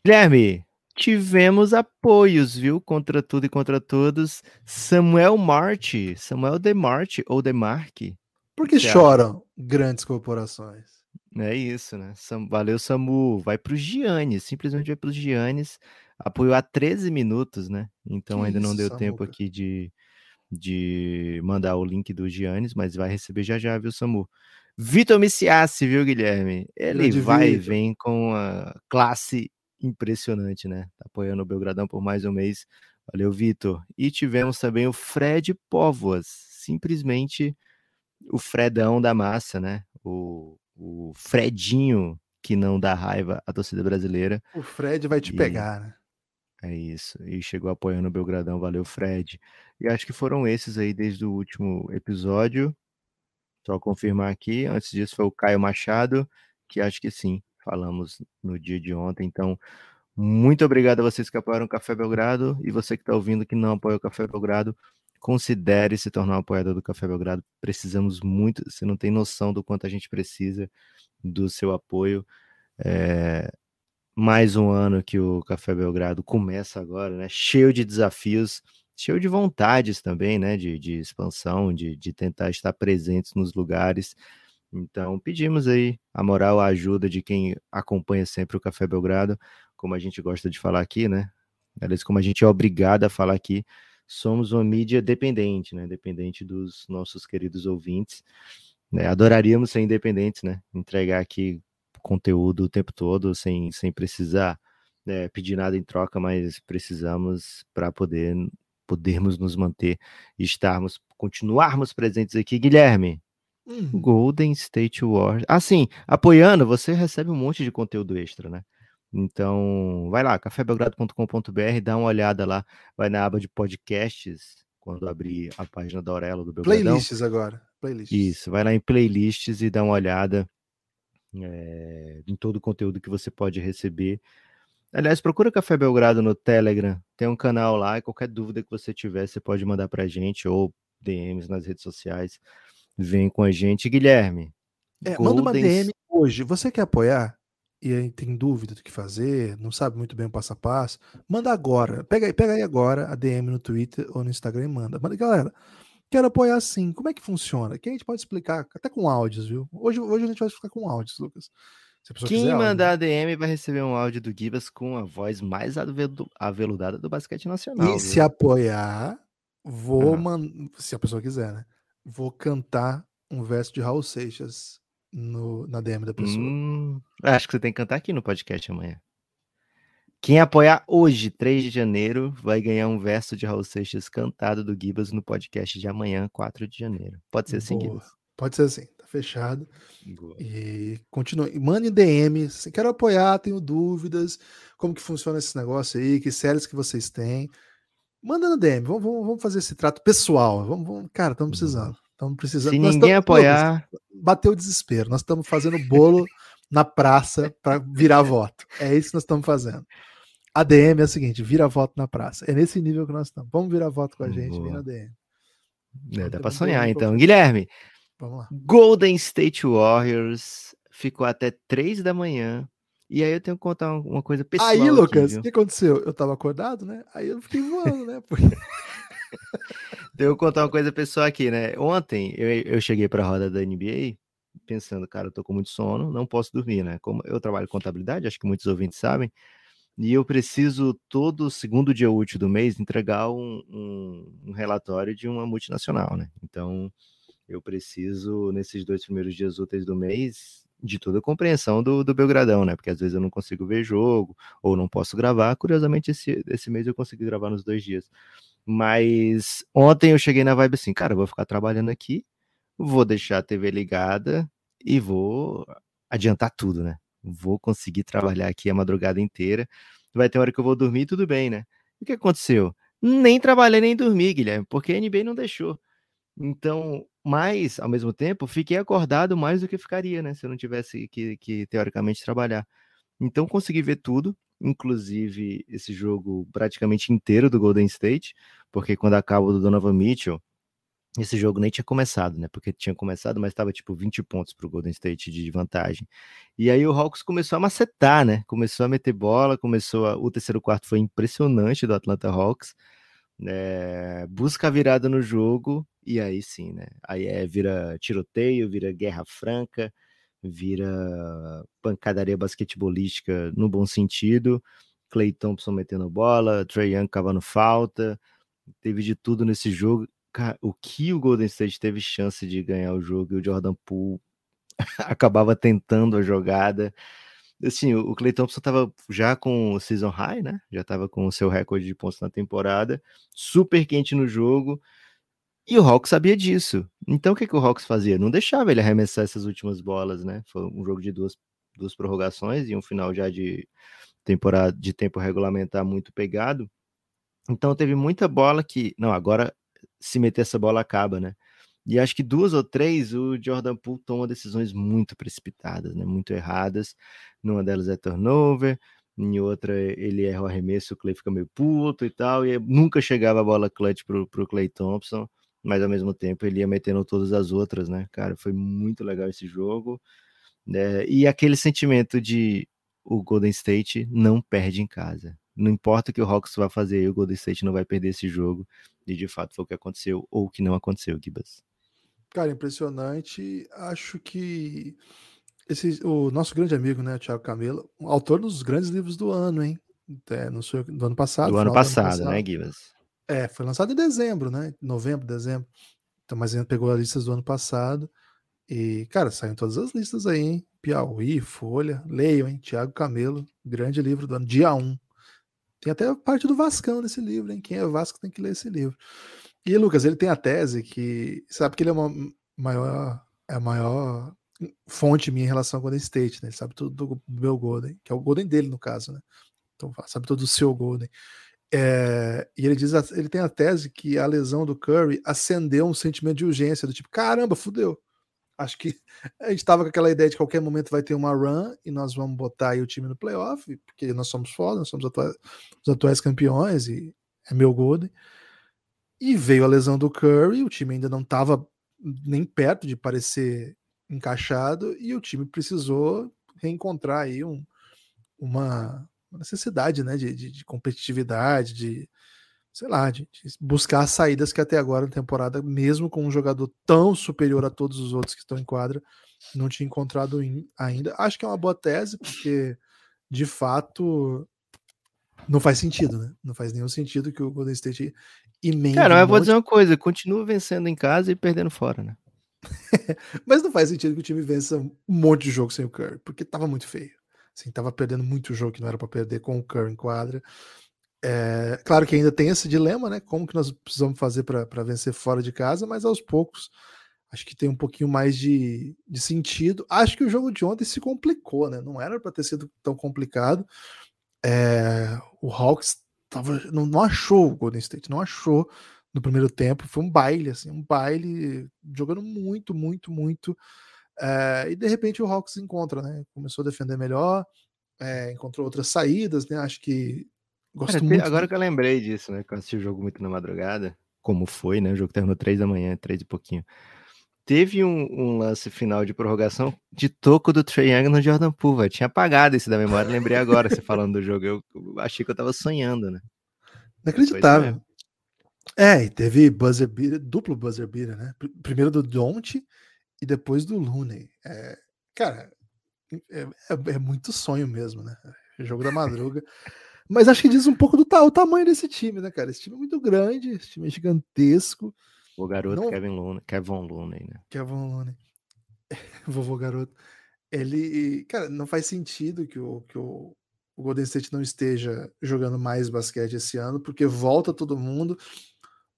Guilherme, tivemos apoios, viu? Contra tudo e contra todos. Samuel Marti, Samuel Demarti ou Demarque,
por que choram grandes corporações?
É isso, né? Valeu, Samu. Vai para os Giannis, simplesmente vai para os Giannis. Apoiou há 13 minutos, né? Então que ainda não deu tempo aqui de, de mandar o link do Giannis, mas vai receber já já, viu, Samu? Vitor Miciassi, viu, Guilherme? Ele vai e vem com a classe impressionante, né? Tá apoiando o Belgradão por mais um mês. Valeu, Vitor. E tivemos também o Fred Póvoas, simplesmente o Fredão da massa, né? O, o Fredinho que não dá raiva à torcida brasileira.
O Fred vai te e... pegar, né?
É isso. E chegou apoiando o Belgradão. Valeu, Fred. E acho que foram esses aí desde o último episódio. Só confirmar aqui. Antes disso foi o Caio Machado, que acho que sim, falamos no dia de ontem. Então, muito obrigado a vocês que apoiaram o Café Belgrado e você que está ouvindo que não apoia o Café Belgrado considere se tornar um apoiador do Café Belgrado. Precisamos muito, você não tem noção do quanto a gente precisa do seu apoio. É, mais um ano que o Café Belgrado começa agora, né? Cheio de desafios, cheio de vontades também, né? De, de expansão, de, de tentar estar presentes nos lugares. Então, pedimos aí a moral, a ajuda de quem acompanha sempre o Café Belgrado, como a gente gosta de falar aqui, né? Aliás, como a gente é obrigado a falar aqui, somos uma mídia dependente, né? Dependente dos nossos queridos ouvintes. Né? Adoraríamos ser independentes, né? Entregar aqui conteúdo o tempo todo sem, sem precisar né, pedir nada em troca, mas precisamos para poder podermos nos manter e estarmos, continuarmos presentes aqui. Guilherme, hum. Golden State Warriors. Assim, apoiando, você recebe um monte de conteúdo extra, né? Então, vai lá, cafébelgrado.com.br, dá uma olhada lá, vai na aba de podcasts, quando abrir a página da Aurelo do Belgradão.
Playlists agora.
Playlists. Isso, vai lá em playlists e dá uma olhada é, em todo o conteúdo que você pode receber. Aliás, procura Café Belgrado no Telegram, tem um canal lá, e qualquer dúvida que você tiver, você pode mandar pra gente, ou DMs nas redes sociais. Vem com a gente. Guilherme.
É, Manda uma DM hoje. Você quer apoiar? e aí tem dúvida do que fazer, não sabe muito bem o passo a passo, manda agora. Pega aí, pega aí agora a DM no Twitter ou no Instagram e manda. Manda, galera, quero apoiar sim. Como é que funciona? Que a gente pode explicar, até com áudios, viu? Hoje, hoje a gente vai explicar com áudios, Lucas.
Quem mandar áudio, DM vai receber um áudio do Gibas com a voz mais aveludada do basquete nacional. E
viu? se apoiar, vou uhum. mandar, se a pessoa quiser, né? Vou cantar um verso de Raul Seixas no, na DM da pessoa. Hum,
acho que você tem que cantar aqui no podcast amanhã. Quem apoiar hoje, 3 de janeiro, vai ganhar um verso de Raul Seixas cantado do Gibas no podcast de amanhã, 4 de janeiro. Pode ser assim, Boa. Gibas?
Pode ser assim, tá fechado. Boa. E continue. Mande DM. Se quero apoiar, tenho dúvidas. Como que funciona esse negócio aí? Que séries que vocês têm? Manda no DM. Vamos, vamos, fazer esse trato pessoal. Vamos, vamos cara, estamos precisando. Estamos precisando.
Se ninguém apoiar.
Bateu o desespero. Nós estamos fazendo bolo na praça para virar voto. É isso que nós estamos fazendo. A DM é o seguinte: vira voto na praça. É nesse nível que nós estamos. Vamos virar voto com a gente, Boa. vem na DM.
É, dá para sonhar, então. Guilherme, Vamos lá. Golden State Warriors ficou até 3 da manhã. E aí eu tenho que contar uma coisa pessoal.
Aí, Lucas, o que aconteceu? Eu tava acordado, né? Aí eu fiquei voando, né? Porque... [LAUGHS]
Devo contar uma coisa pessoal aqui, né? Ontem eu, eu cheguei para a roda da NBA pensando, cara, eu tô com muito sono, não posso dormir, né? Como eu trabalho com contabilidade, acho que muitos ouvintes sabem, e eu preciso todo segundo dia útil do mês entregar um, um, um relatório de uma multinacional, né? Então eu preciso nesses dois primeiros dias úteis do mês de toda a compreensão do, do Belgradão, né? Porque às vezes eu não consigo ver jogo ou não posso gravar. Curiosamente, esse, esse mês eu consegui gravar nos dois dias. Mas ontem eu cheguei na vibe assim, cara, eu vou ficar trabalhando aqui, vou deixar a TV ligada e vou adiantar tudo, né? Vou conseguir trabalhar aqui a madrugada inteira. Vai ter hora que eu vou dormir, tudo bem, né? O que aconteceu? Nem trabalhei nem dormi, Guilherme, porque a NBA não deixou. Então, mas, ao mesmo tempo, fiquei acordado mais do que ficaria, né? Se eu não tivesse que, que teoricamente trabalhar. Então, consegui ver tudo, inclusive esse jogo praticamente inteiro do Golden State, porque quando acaba o do Donovan Mitchell, esse jogo nem tinha começado, né? Porque tinha começado, mas estava tipo 20 pontos para o Golden State de vantagem. E aí o Hawks começou a macetar, né? Começou a meter bola, começou a... o terceiro quarto foi impressionante do Atlanta Hawks. É... busca a virada no jogo e aí sim, né? Aí é, vira tiroteio, vira guerra franca, vira pancadaria basquetebolística no bom sentido. Clay Thompson metendo bola, Trey Young cavando falta, teve de tudo nesse jogo. O que o Golden State teve chance de ganhar o jogo e o Jordan Poole [LAUGHS] acabava tentando a jogada. Assim, o Clay Thompson estava já com o season high, né? Já estava com o seu recorde de pontos na temporada, super quente no jogo. E o Hawks sabia disso. Então o que, que o Hawks fazia? Não deixava ele arremessar essas últimas bolas, né? Foi um jogo de duas, duas prorrogações e um final já de temporada de tempo regulamentar muito pegado. Então teve muita bola que, não, agora se meter essa bola acaba, né? E acho que duas ou três o Jordan Poole toma decisões muito precipitadas, né? Muito erradas. Numa delas é turnover, em outra ele erra o arremesso, o Clay fica meio puto e tal, e nunca chegava a bola clutch pro, pro Clay Thompson mas ao mesmo tempo ele ia metendo todas as outras, né? Cara, foi muito legal esse jogo. Né? E aquele sentimento de o Golden State não perde em casa. Não importa o que o Hawks vai fazer, o Golden State não vai perder esse jogo. E de fato foi o que aconteceu ou o que não aconteceu, Gibas.
Cara, impressionante. Acho que esse, o nosso grande amigo, né, o Thiago Camelo, autor dos grandes livros do ano, hein? É, no, do ano passado.
Do ano passado, ano passado, né, Gibas?
É, foi lançado em dezembro, né? Novembro, dezembro. Então, mas ainda pegou as listas do ano passado. E, cara, saem todas as listas aí, hein? Piauí, Folha, leiam, hein? Tiago Camelo, grande livro do ano, dia 1. Tem até parte do Vascão nesse livro, hein? Quem é Vasco tem que ler esse livro. E, Lucas, ele tem a tese que. Sabe que ele é uma maior. É a maior fonte minha em relação ao Golden State, né? Ele sabe tudo do meu Golden, que é o Golden dele, no caso, né? Então, sabe tudo do seu Golden. É, e ele diz, ele tem a tese que a lesão do Curry acendeu um sentimento de urgência, do tipo, caramba, fudeu. Acho que [LAUGHS] a gente tava com aquela ideia de qualquer momento vai ter uma run e nós vamos botar aí o time no playoff, porque nós somos foda, nós somos atuais, os atuais campeões e é meu Golden. E veio a lesão do Curry, o time ainda não tava nem perto de parecer encaixado e o time precisou reencontrar aí um, uma, necessidade né, de, de, de competitividade, de sei lá, de, de, buscar as saídas que até agora na temporada, mesmo com um jogador tão superior a todos os outros que estão em quadra, não tinha encontrado in, ainda. Acho que é uma boa tese, porque de fato não faz sentido, né? Não faz nenhum sentido que o Golden State
emende. Cara, um eu vou dizer uma coisa: continua vencendo em casa e perdendo fora, né? [LAUGHS]
Mas não faz sentido que o time vença um monte de jogo sem o Curry, porque tava muito feio. Assim, tava perdendo muito jogo que não era para perder com o Curry em quadra. É, claro que ainda tem esse dilema, né? Como que nós precisamos fazer para vencer fora de casa, mas aos poucos acho que tem um pouquinho mais de, de sentido. Acho que o jogo de ontem se complicou, né? Não era para ter sido tão complicado. É, o Hawks tava, não, não achou o Golden State, não achou no primeiro tempo. Foi um baile, assim, um baile jogando muito, muito, muito é, e de repente o Hawks encontra, né? Começou a defender melhor, é, encontrou outras saídas, né? Acho que
gosto Cara, muito. Agora que eu lembrei disso, né? Que eu assisti o jogo muito na madrugada, como foi, né? O jogo terminou três da manhã, três e pouquinho. Teve um, um, lance final de prorrogação de toco do Trae Young no Jordan Poole, Tinha apagado esse da memória, lembrei agora você falando do jogo. Eu, eu, achei que eu tava sonhando, né?
Inacreditável. É, e teve buzzer beater, duplo buzzer beater, né? Primeiro do Don't e depois do Looney. É, cara, é, é, é, muito sonho mesmo, né? Jogo da madruga. Mas acho que diz um pouco do o tamanho desse time, né, cara? Esse time é muito grande, esse time é gigantesco.
O garoto Não... Kevin Looney, Kevin Looney, né?
Kevin Looney. [LAUGHS] Vovô garoto. ele, cara, não faz sentido que o, que o, o Golden State não esteja jogando mais basquete esse ano, porque volta todo mundo,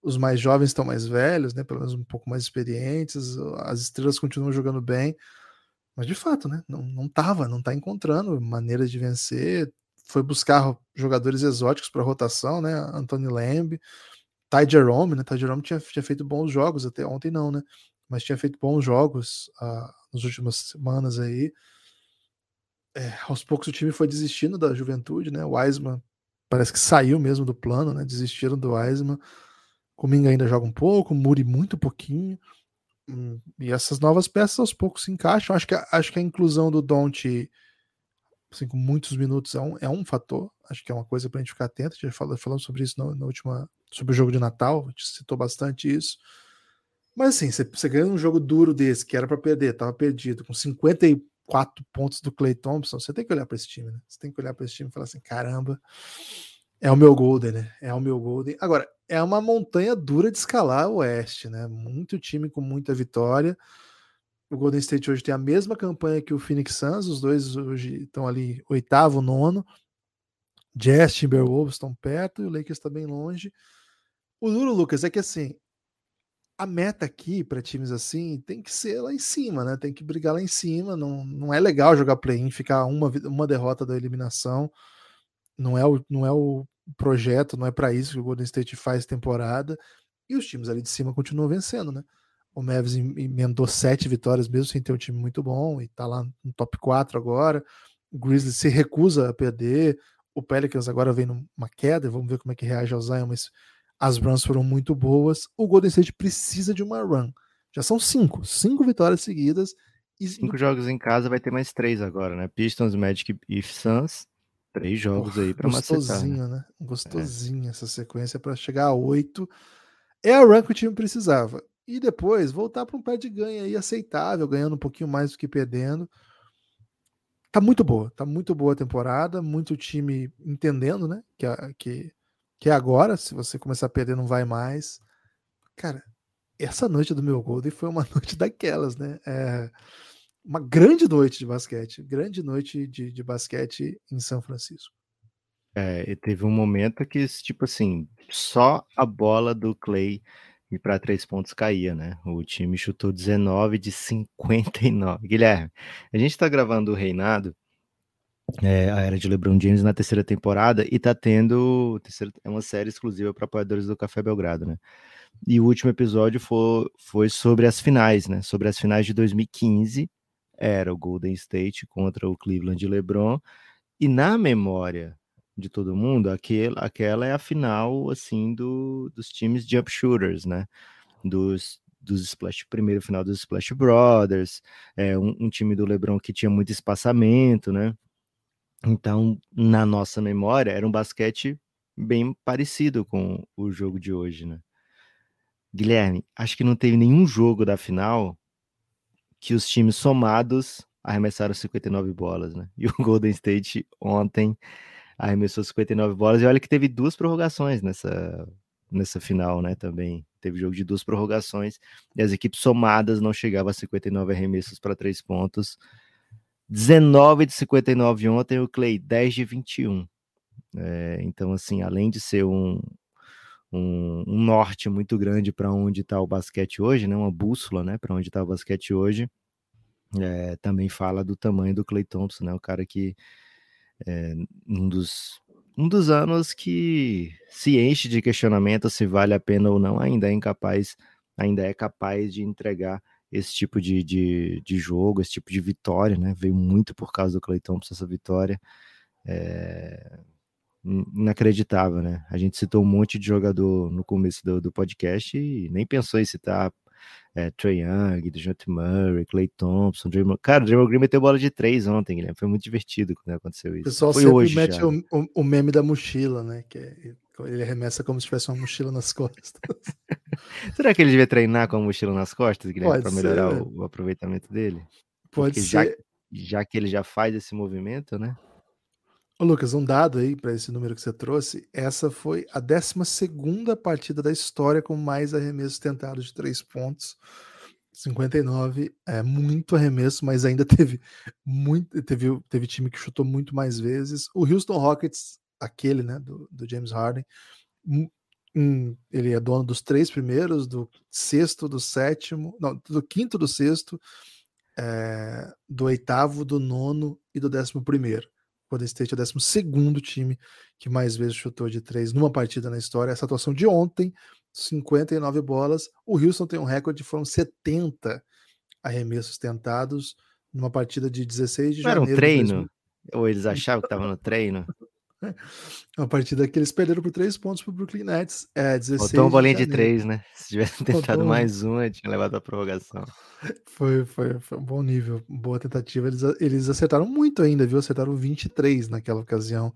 os mais jovens estão mais velhos, né, pelo menos um pouco mais experientes, as estrelas continuam jogando bem, mas de fato, né, não, não tava, não tá encontrando maneiras de vencer, foi buscar jogadores exóticos para rotação, né, Anthony Lamb, Ty Jerome, né, Ty Jerome tinha, tinha feito bons jogos, até ontem não, né, mas tinha feito bons jogos uh, nas últimas semanas aí. É, aos poucos o time foi desistindo da juventude, né? O Wiseman parece que saiu mesmo do plano, né? Desistiram do Wiseman. Cominga ainda joga um pouco, Muri muito pouquinho. Hum, e essas novas peças aos poucos se encaixam. Acho que, acho que a inclusão do Don't assim, com muitos minutos é um, é um fator. Acho que é uma coisa para a gente ficar atento. Já falamos sobre isso na, na, última. Sobre o jogo de Natal, a gente citou bastante isso. Mas assim, você, você ganha um jogo duro desse, que era para perder, tava perdido, com 54 pontos do Clay Thompson, você tem que olhar para esse time, né? Você tem que olhar para esse time e falar assim: caramba, é o meu Golden, né? É o meu Golden. Agora, é uma montanha dura de escalar o Oeste, né? Muito time com muita vitória. O Golden State hoje tem a mesma campanha que o Phoenix Suns, os dois hoje estão ali oitavo, nono. Jazz, Timberwolves estão perto e o Lakers está bem longe. O duro, Lucas, é que assim, a meta aqui para times assim tem que ser lá em cima, né? Tem que brigar lá em cima. Não, não é legal jogar play-in, ficar uma, uma derrota da eliminação. Não é o, não é o projeto, não é para isso que o Golden State faz temporada. E os times ali de cima continuam vencendo, né? O Mavis emendou sete vitórias mesmo sem ter um time muito bom e tá lá no top 4 agora. O Grizzlies se recusa a perder. O Pelicans agora vem numa queda, vamos ver como é que reage ao Zion, mas as runs foram muito boas. O Golden State precisa de uma run. Já são cinco, cinco vitórias seguidas.
E... Cinco jogos em casa, vai ter mais três agora, né? Pistons, Magic e Suns. Três jogos aí para macetar.
Gostosinho, né? Gostosinho é. essa sequência para chegar a oito. É a run que o time precisava. E depois voltar para um pé de ganho aí aceitável, ganhando um pouquinho mais do que perdendo. Tá muito boa, tá muito boa a temporada, muito time entendendo, né? Que, que que é agora, se você começar a perder, não vai mais. Cara, essa noite do meu Golden foi uma [LAUGHS] noite daquelas, né? É uma grande noite de basquete, grande noite de, de basquete em São Francisco.
É, teve um momento que, tipo assim, só a bola do Clay e para três pontos caía, né? O time chutou 19 de 59. Guilherme, a gente tá gravando o Reinado é, a era de LeBron James na terceira temporada e tá tendo terceira, é uma série exclusiva para apoiadores do Café Belgrado, né? E o último episódio foi, foi sobre as finais, né? Sobre as finais de 2015, era o Golden State contra o Cleveland LeBron e na memória de todo mundo, aquele, aquela é a final assim do, dos times jump shooters, né? Dos dos Splash, primeiro final dos Splash Brothers, é, um, um time do LeBron que tinha muito espaçamento, né? Então, na nossa memória, era um basquete bem parecido com o jogo de hoje, né? Guilherme, acho que não teve nenhum jogo da final que os times somados arremessaram 59 bolas, né? E o [LAUGHS] Golden State ontem arremessou 59 bolas e olha que teve duas prorrogações nessa nessa final, né, também. Teve jogo de duas prorrogações e as equipes somadas não chegavam a 59 arremessos para três pontos. 19 de 59 ontem, o Clay 10 de 21. É, então, assim, além de ser um, um, um norte muito grande para onde está o basquete hoje, né, uma bússola né, para onde está o basquete hoje, é, também fala do tamanho do Clay Thompson, né, o cara que é, um dos um dos anos que se enche de questionamento se vale a pena ou não, ainda é incapaz, ainda é capaz de entregar esse tipo de, de, de, jogo, esse tipo de vitória, né? Veio muito por causa do Clay Thompson essa vitória. É... Inacreditável, né? A gente citou um monte de jogador no começo do, do podcast e nem pensou em citar é, Trey Young, DeJounte Murray, Clay Thompson, Draymond. Cara, o Draymond Green meteu bola de três ontem, Guilherme. Foi muito divertido quando aconteceu isso. O
pessoal
Foi
sempre hoje mete o, o, o, meme da mochila, né? Que é, ele arremessa como se tivesse uma mochila nas costas. [LAUGHS]
Será que ele devia treinar com a mochila nas costas, Guilherme, para melhorar o, o, aproveitamento dele?
Pode Porque ser.
Já, já que ele já faz esse movimento, né?
Ô, Lucas, um dado aí para esse número que você trouxe. Essa foi a 12 partida da história com mais arremessos tentados de três pontos. 59 é muito arremesso, mas ainda teve muito teve, teve time que chutou muito mais vezes. O Houston Rockets, aquele, né, do, do James Harden, um, ele é dono dos três primeiros, do sexto, do sétimo, não, do quinto, do sexto, é, do oitavo, do nono e do décimo primeiro. O Golden State é o décimo segundo time que mais vezes chutou de três numa partida na história. Essa atuação de ontem 59 bolas. O Houston tem um recorde, foram 70 arremessos tentados numa partida de 16 de
Não
janeiro.
Era um treino? Ou eles achavam que estava no treino?
Uma partida que eles perderam por três pontos para o Brooklyn Nets. É, 16
Faltou uma bolinha de,
de
três, né? Se tivesse tentado
Faltou.
mais uma, tinha levado a prorrogação.
Foi, foi, foi um bom nível, boa tentativa. Eles, eles acertaram muito ainda, viu? Acertaram 23 naquela ocasião.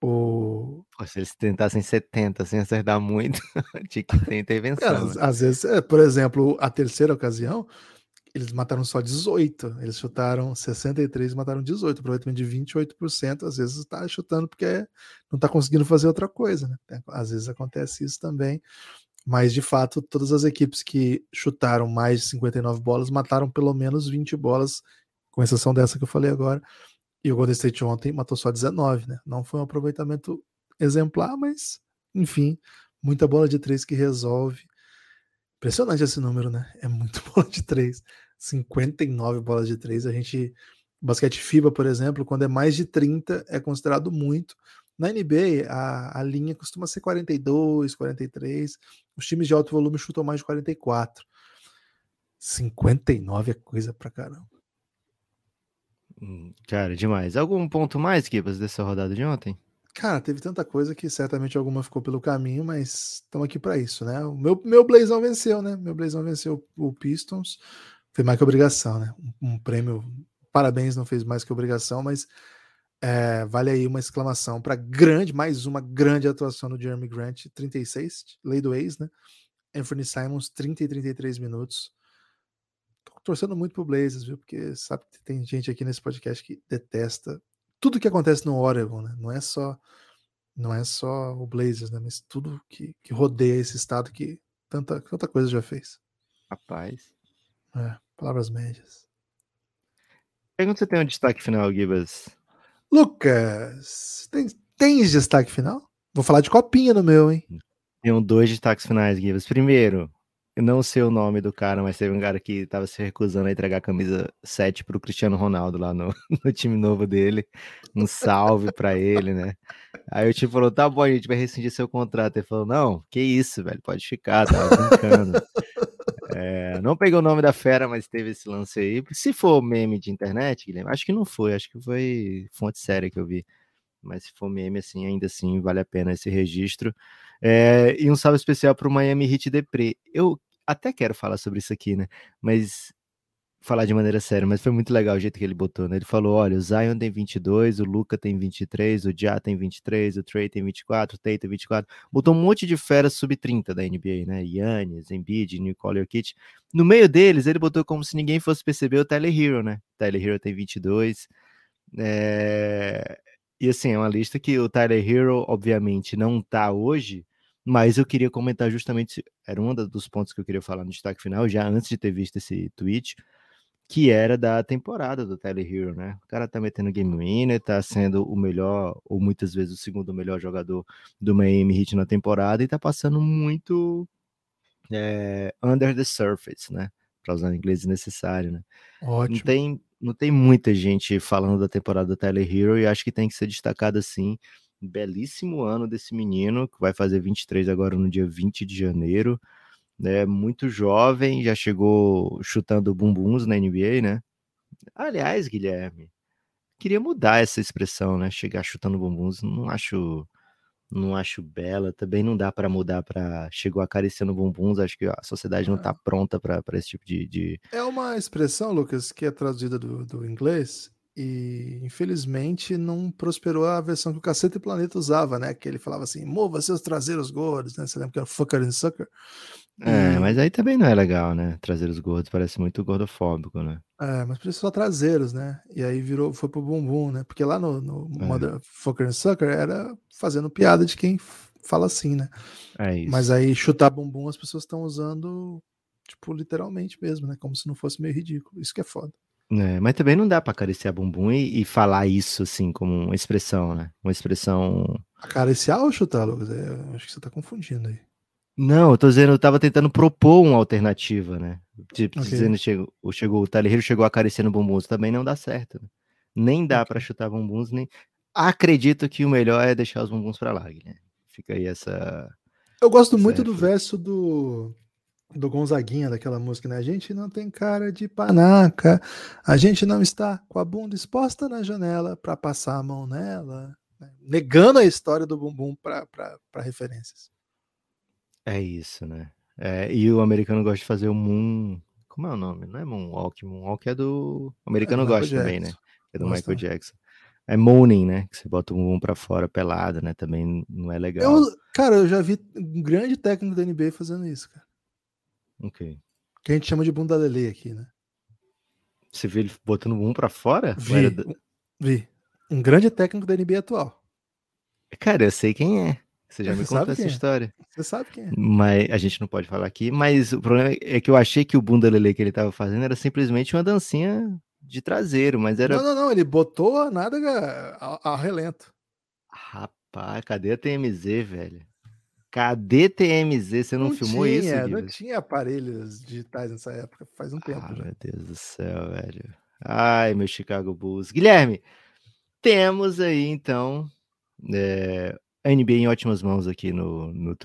O...
Pô, se eles tentassem 70 sem acertar muito, [LAUGHS] tinha que ter intervenção.
Cara,
né?
às, às vezes, é, por exemplo, a terceira ocasião, eles mataram só 18. Eles chutaram 63 e mataram 18. Aproveitamento de 28%. Às vezes está chutando porque não está conseguindo fazer outra coisa. Né? Às vezes acontece isso também. Mas, de fato, todas as equipes que chutaram mais de 59 bolas mataram pelo menos 20 bolas, com exceção dessa que eu falei agora. E o Golden State ontem matou só 19, né? Não foi um aproveitamento exemplar, mas, enfim, muita bola de três que resolve. Impressionante esse número, né? É muito [LAUGHS] bola de três. 59 bolas de três. A gente. Basquete FIBA, por exemplo, quando é mais de 30, é considerado muito. Na NBA, a, a linha costuma ser 42, 43. Os times de alto volume chutam mais de 44. 59 é coisa pra caramba.
Hum, Cara, demais. Algum ponto mais, Kibas, dessa rodada de ontem?
Cara, teve tanta coisa que certamente alguma ficou pelo caminho, mas estamos aqui para isso, né? O meu, meu Blazão venceu, né? Meu Blazão venceu o Pistons. Foi mais que obrigação, né? Um, um prêmio. Parabéns, não fez mais que obrigação, mas é, vale aí uma exclamação para grande, mais uma grande atuação do Jeremy Grant, 36, lei do ex, né? Anthony Simons, 30 e 33 minutos. Tô torcendo muito pro Blazers, viu? Porque sabe que tem gente aqui nesse podcast que detesta tudo que acontece no Oregon, né? Não é só não é só o Blazers, né? Mas tudo que, que rodeia esse estado que tanta, tanta coisa já fez.
Rapaz.
É, palavras médias.
Pergunta se tem um destaque final, Gibas.
Lucas, tem, tens destaque final? Vou falar de copinha no meu, hein?
Tenho dois destaques finais, Gibas. Primeiro, eu não sei o nome do cara, mas teve um cara que tava se recusando a entregar a camisa 7 pro Cristiano Ronaldo lá no, [LAUGHS] no time novo dele. Um salve pra ele, né? Aí o time falou: tá bom, a gente vai rescindir seu contrato. Ele falou: não, que isso, velho, pode ficar, tava brincando. [LAUGHS] É, não peguei o nome da fera, mas teve esse lance aí. Se for meme de internet, Guilherme, acho que não foi, acho que foi fonte séria que eu vi. Mas se for meme, assim, ainda assim, vale a pena esse registro. É, e um salve especial para o Miami Heat Depre. Eu até quero falar sobre isso aqui, né? Mas falar de maneira séria, mas foi muito legal o jeito que ele botou, né? Ele falou: olha, o Zion tem 22, o Luca tem 23, o Ja tem 23, o Trey tem 24, o Tate tem 24. Botou um monte de feras sub-30 da NBA, né? Yannis, Embiid, Nicole Jokic. No meio deles, ele botou como se ninguém fosse perceber o Tyler Hero, né? Tyler Hero tem 22. É... E assim, é uma lista que o Tyler Hero, obviamente, não tá hoje, mas eu queria comentar justamente, era um dos pontos que eu queria falar no destaque final, já antes de ter visto esse tweet, que era da temporada do Tyler Hero, né? O cara tá metendo game winner, tá sendo o melhor, ou muitas vezes o segundo melhor jogador do Miami Heat na temporada e tá passando muito é, under the surface, né? Para usar o inglês necessário, né?
Ótimo.
Não tem, não tem muita gente falando da temporada do Tyler Hero e acho que tem que ser destacado assim. Belíssimo ano desse menino, que vai fazer 23 agora no dia 20 de janeiro né, muito jovem, já chegou chutando bumbuns na NBA, né? Aliás, Guilherme, queria mudar essa expressão, né? Chegar chutando bumbuns, não acho não acho bela, também não dá para mudar para chegou acariciando bumbuns, acho que a sociedade não está pronta para esse tipo de, de,
É uma expressão, Lucas, que é traduzida do, do inglês e infelizmente não prosperou a versão que o Cacete Planeta usava, né? Que ele falava assim, mova seus traseiros gordos, né? Você lembra que era fucker and sucker?
É, e... mas aí também não é legal, né? Trazer os gordos parece muito gordofóbico, né?
É, mas por isso só traseiros, né? E aí virou, foi pro bumbum, né? Porque lá no, no é. Motherfucker and Sucker era fazendo piada de quem fala assim, né?
É isso.
Mas aí chutar bumbum as pessoas estão usando tipo, literalmente mesmo, né? Como se não fosse meio ridículo. Isso que é foda.
É, mas também não dá pra acariciar bumbum e, e falar isso, assim, como uma expressão, né? Uma expressão.
Acariciar ou chutar, Lucas? É, acho que você tá confundindo aí.
Não, eu tô dizendo, eu tava tentando propor uma alternativa, né? Tipo,
Ok.
dizendo, chegou, chegou, o Tyler Hero chegou acariciando bumbuns, também não dá certo. Né? Nem dá pra chutar bumbuns, nem. Acredito que o melhor é deixar os bumbuns pra lá, Guilherme. Fica aí essa.
Eu gosto muito do verso do, do Gonzaguinha, daquela música, né? A gente não tem cara de panaca, a gente não está com a bunda exposta na janela para passar a mão nela, né? negando a história do bumbum para referências.
É isso, né? É, e o americano gosta de fazer o Moon. Como é o nome? Não é Moonwalk. Moonwalk é do. O americano
Michael
gosta também, né? É do. Michael Jackson. É Mooning, né? Que você bota o bumbum pra fora pelado, né? Também não é legal.
Eu, cara, eu já vi um grande técnico da NBA fazendo isso, cara.
Ok.
Que a gente chama de bunda lelê aqui, né?
Você viu ele botando o bumbum pra fora?
Vi, vi. Um grande técnico da NBA atual.
Cara, eu sei quem é. Você já me
Você sabe
contou essa
é.
história.
Você sabe quem é.
Mas a gente não pode falar aqui. Mas o problema é que eu achei que o bunda lelê que ele tava fazendo era simplesmente uma dancinha de traseiro, mas era.
Não, não, não. Ele botou a nádega ao, ao relento.
Rapaz, cadê a TMZ, velho? Cadê TMZ? Você não, filmou
tinha,
isso,
Não
Guilherme?
tinha aparelhos digitais nessa época, faz um tempo
Ah,
já.
meu Deus do céu, velho. Ai, meu Chicago Bulls. Guilherme, temos aí, então, é, a NBA em ótimas mãos aqui no, no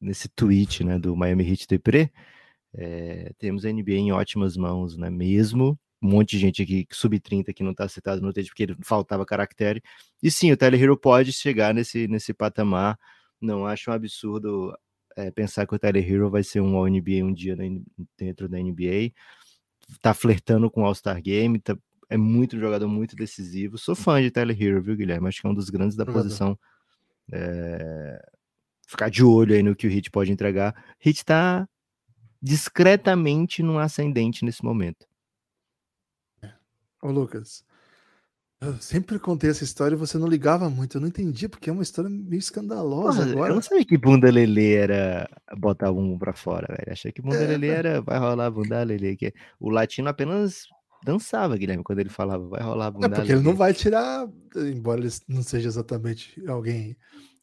nesse tweet né, do Miami Heat Depre. É, temos a NBA em ótimas mãos, né? Mesmo. Um monte de gente aqui, sub-30, que não tá citado no texto, porque faltava caractere. E sim, o Tyler Hero pode chegar nesse, nesse patamar. Não acho um absurdo é, pensar que o Tyler Hero vai ser um All-NBA um dia dentro da NBA. Tá flertando com o All-Star Game, tá- é muito um jogador muito decisivo. Sou fã de Tyler Hero, viu, Guilherme? Acho que é um dos grandes da posição. É, Ficar de olho aí no que o Hit pode entregar. Hit tá discretamente num ascendente nesse momento.
Ô, Lucas, eu sempre contei essa história e você não ligava muito. Eu não entendi, porque é uma história meio escandalosa
Porra,
agora.
Eu não sabia que bunda lelê era botar bumbum pra fora, velho. Achei que bunda
É,
lelê
velho.
era vai rolar bunda lelê. Que o latino apenas dançava, Guilherme, quando ele falava vai rolar bunda
É porque ele não vai tirar, embora ele não seja exatamente alguém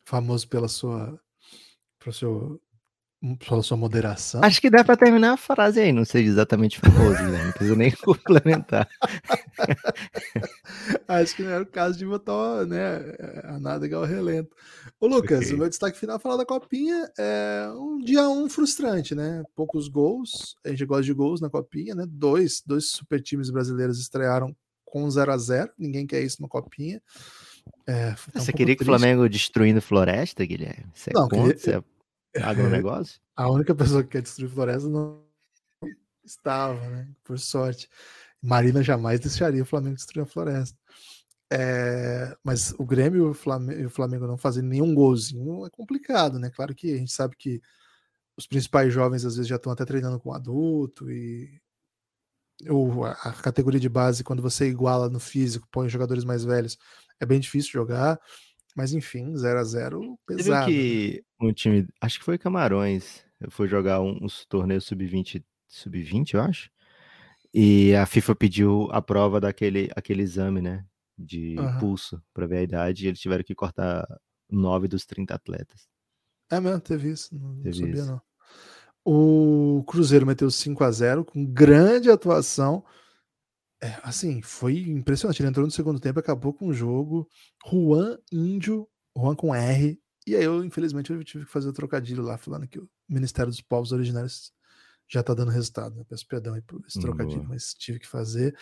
famoso pela sua, pelo seu, pela sua moderação.
Acho que dá pra terminar a frase aí, não seja exatamente famoso, Guilherme. Não precisa nem [LAUGHS] complementar. [LAUGHS]
Acho que não era o caso de botar né, a nádega ao relento. Ô, Lucas,
Ok.
o meu destaque final falar da Copinha é um dia um frustrante, né? Poucos gols, a gente gosta de gols na Copinha, né? Dois, dois super times brasileiros estrearam com 0 a 0 ninguém quer isso na Copinha. É, é um
Você queria que o. Flamengo destruindo floresta, Guilherme? Você é
Não,
contra?
queria-
é agronegócio?
A única pessoa que quer destruir floresta não estava, né? Por sorte. Marina jamais deixaria o Flamengo destruir a floresta. É, mas o Grêmio e o Flamengo, e o Flamengo não fazendo nenhum golzinho é complicado, né? Claro que a gente sabe que os principais jovens às vezes já estão até treinando com adulto e ou a, a categoria de base, quando você iguala no físico, põe jogadores mais velhos, é bem difícil jogar. Mas enfim, 0 a 0
Você viu
pesado. né?
que um time, acho que foi Camarões, fui jogar um, uns torneios sub-20, sub-20, eu acho. E a FIFA pediu a prova daquele aquele exame, né, de
Aham.
pulso para ver a idade, e eles tiveram que cortar nove dos 30 atletas.
É mesmo, teve isso. Não, não
Teve
sabia,
isso.
não. O Cruzeiro meteu 5 a 0 com grande atuação. É, assim, foi impressionante. Ele entrou no segundo tempo, acabou com o jogo. Juan Índio, Juan com R. E aí eu, infelizmente, eu tive que fazer o trocadilho lá, falando que o Ministério dos Povos Originários já tá dando resultado. Né? Peço perdão aí por esse trocadilho,
Boa.
mas tive que fazer.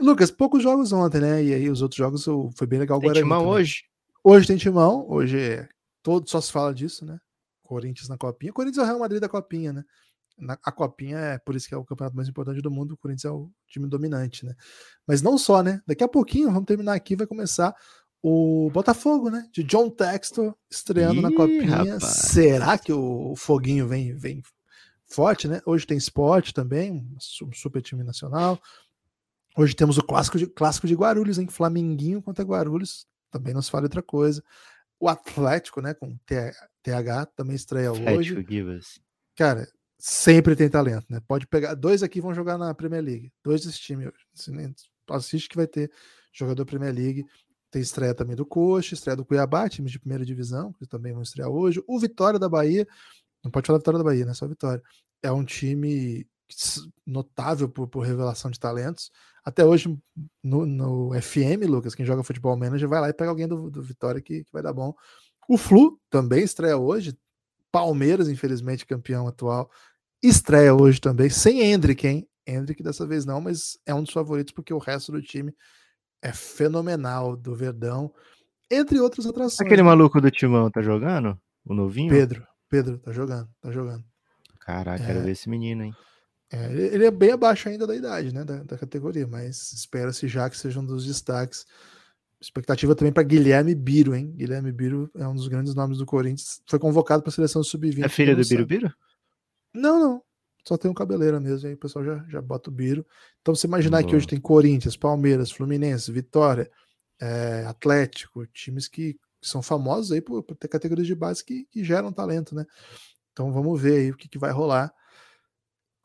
E, Lucas, poucos jogos ontem, né? E aí os outros jogos eu- foi bem legal
Tem
Guarani
timão
também.
hoje?
Hoje tem timão, hoje é, todo só se fala disso, né? Corinthians na Copinha. Corinthians é o Real Madrid da Copinha, né? Na, a Copinha é por isso que é o campeonato mais importante do mundo. O Corinthians é o time dominante, né? Mas não só, né? Daqui a pouquinho, vamos terminar aqui, vai começar o Botafogo, né? De John Textor estreando na
Ih,
Copinha.
rapaz.
Será que o, o Foguinho vem, vem forte, né? Hoje tem esporte também, um su- super time nacional. Hoje temos o clássico de, clássico de Guarulhos, hein? Flamenguinho contra Guarulhos. Também não se fala outra coisa. O Atlético, né? Com TH também estreia hoje.
Atlético Givas.
Cara, sempre tem talento, né? Pode pegar. Dois aqui vão jogar na Premier League. Dois desse time. Assiste que vai ter jogador Premier League. Tem estreia também do Coxa, estreia do Cuiabá, time de primeira divisão, que também vão estrear hoje. O Vitória da Bahia. Não pode falar Vitória da Bahia, né? Só Vitória. É um time notável por, por revelação de talentos. Até hoje, no, no, FM, Lucas, quem joga futebol manager, vai lá e pega alguém do, do Vitória que, que vai dar bom. O Flu também estreia hoje. Palmeiras, infelizmente, campeão atual, estreia hoje também, sem Hendrick, hein? Hendrick dessa vez não, mas é um dos favoritos porque o resto do time é fenomenal do Verdão, entre outras atrações.
Aquele né? maluco do Timão tá jogando? O novinho?
Pedro, Pedro, tá jogando, tá jogando.
Caraca, é, quero ver esse menino, hein?
É, ele é bem abaixo ainda da idade, né, da, da categoria, mas espera-se já que seja um dos destaques. Expectativa também para Guilherme Biro, hein? Guilherme Biro é um dos grandes nomes do Corinthians. Foi convocado para a seleção sub-20.
É filho do Biro Biro?
Não, não. Só tem um cabeleira mesmo, aí o pessoal já, já bota o Biro. Então, você imaginar Boa. que hoje tem Corinthians, Palmeiras, Fluminense, Vitória, é, Atlético, times que, são famosos aí por, por ter categorias de base que, que, geram talento, né? Então vamos ver aí o que, que vai rolar.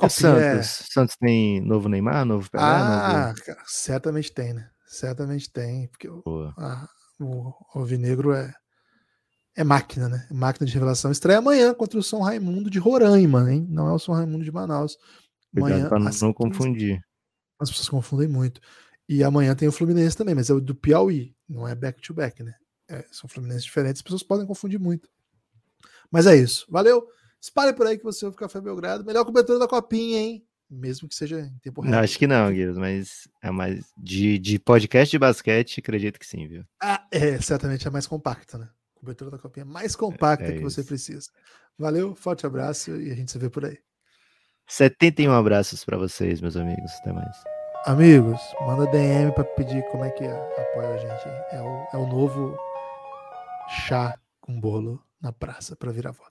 Santos. É... Santos tem novo Neymar, novo
Pelé? Ah, novo... Cara, certamente tem, né? Certamente tem, porque o, a, o Alvinegro é, é máquina, né? Máquina de revelação. Estreia amanhã contra o São Raimundo de Roraima, hein? Não é o São Raimundo de Manaus.
Amanhã, para não, não confundir.
As pessoas confundem muito. E amanhã tem o Fluminense também, mas é o do Piauí, não é back-to-back, -back, né? É, são Fluminenses diferentes, as pessoas podem confundir muito. Mas é isso. Valeu. Espalhe por aí que você ouve Café Belgrado. Melhor cobertura da Copinha, hein? Mesmo que seja em tempo real.
Não, acho que não, Guilherme, mas é mais de, de podcast de basquete, acredito que sim, viu?
Ah, é, certamente é mais compacta, né? Cobertura da copinha mais compacta é, é que você precisa. Valeu, forte abraço e a gente se vê por aí.
71 abraços para vocês, meus amigos. Até mais.
Amigos, manda DM para pedir como é que apoia a gente. É o, é o novo chá com bolo na praça para virar voto.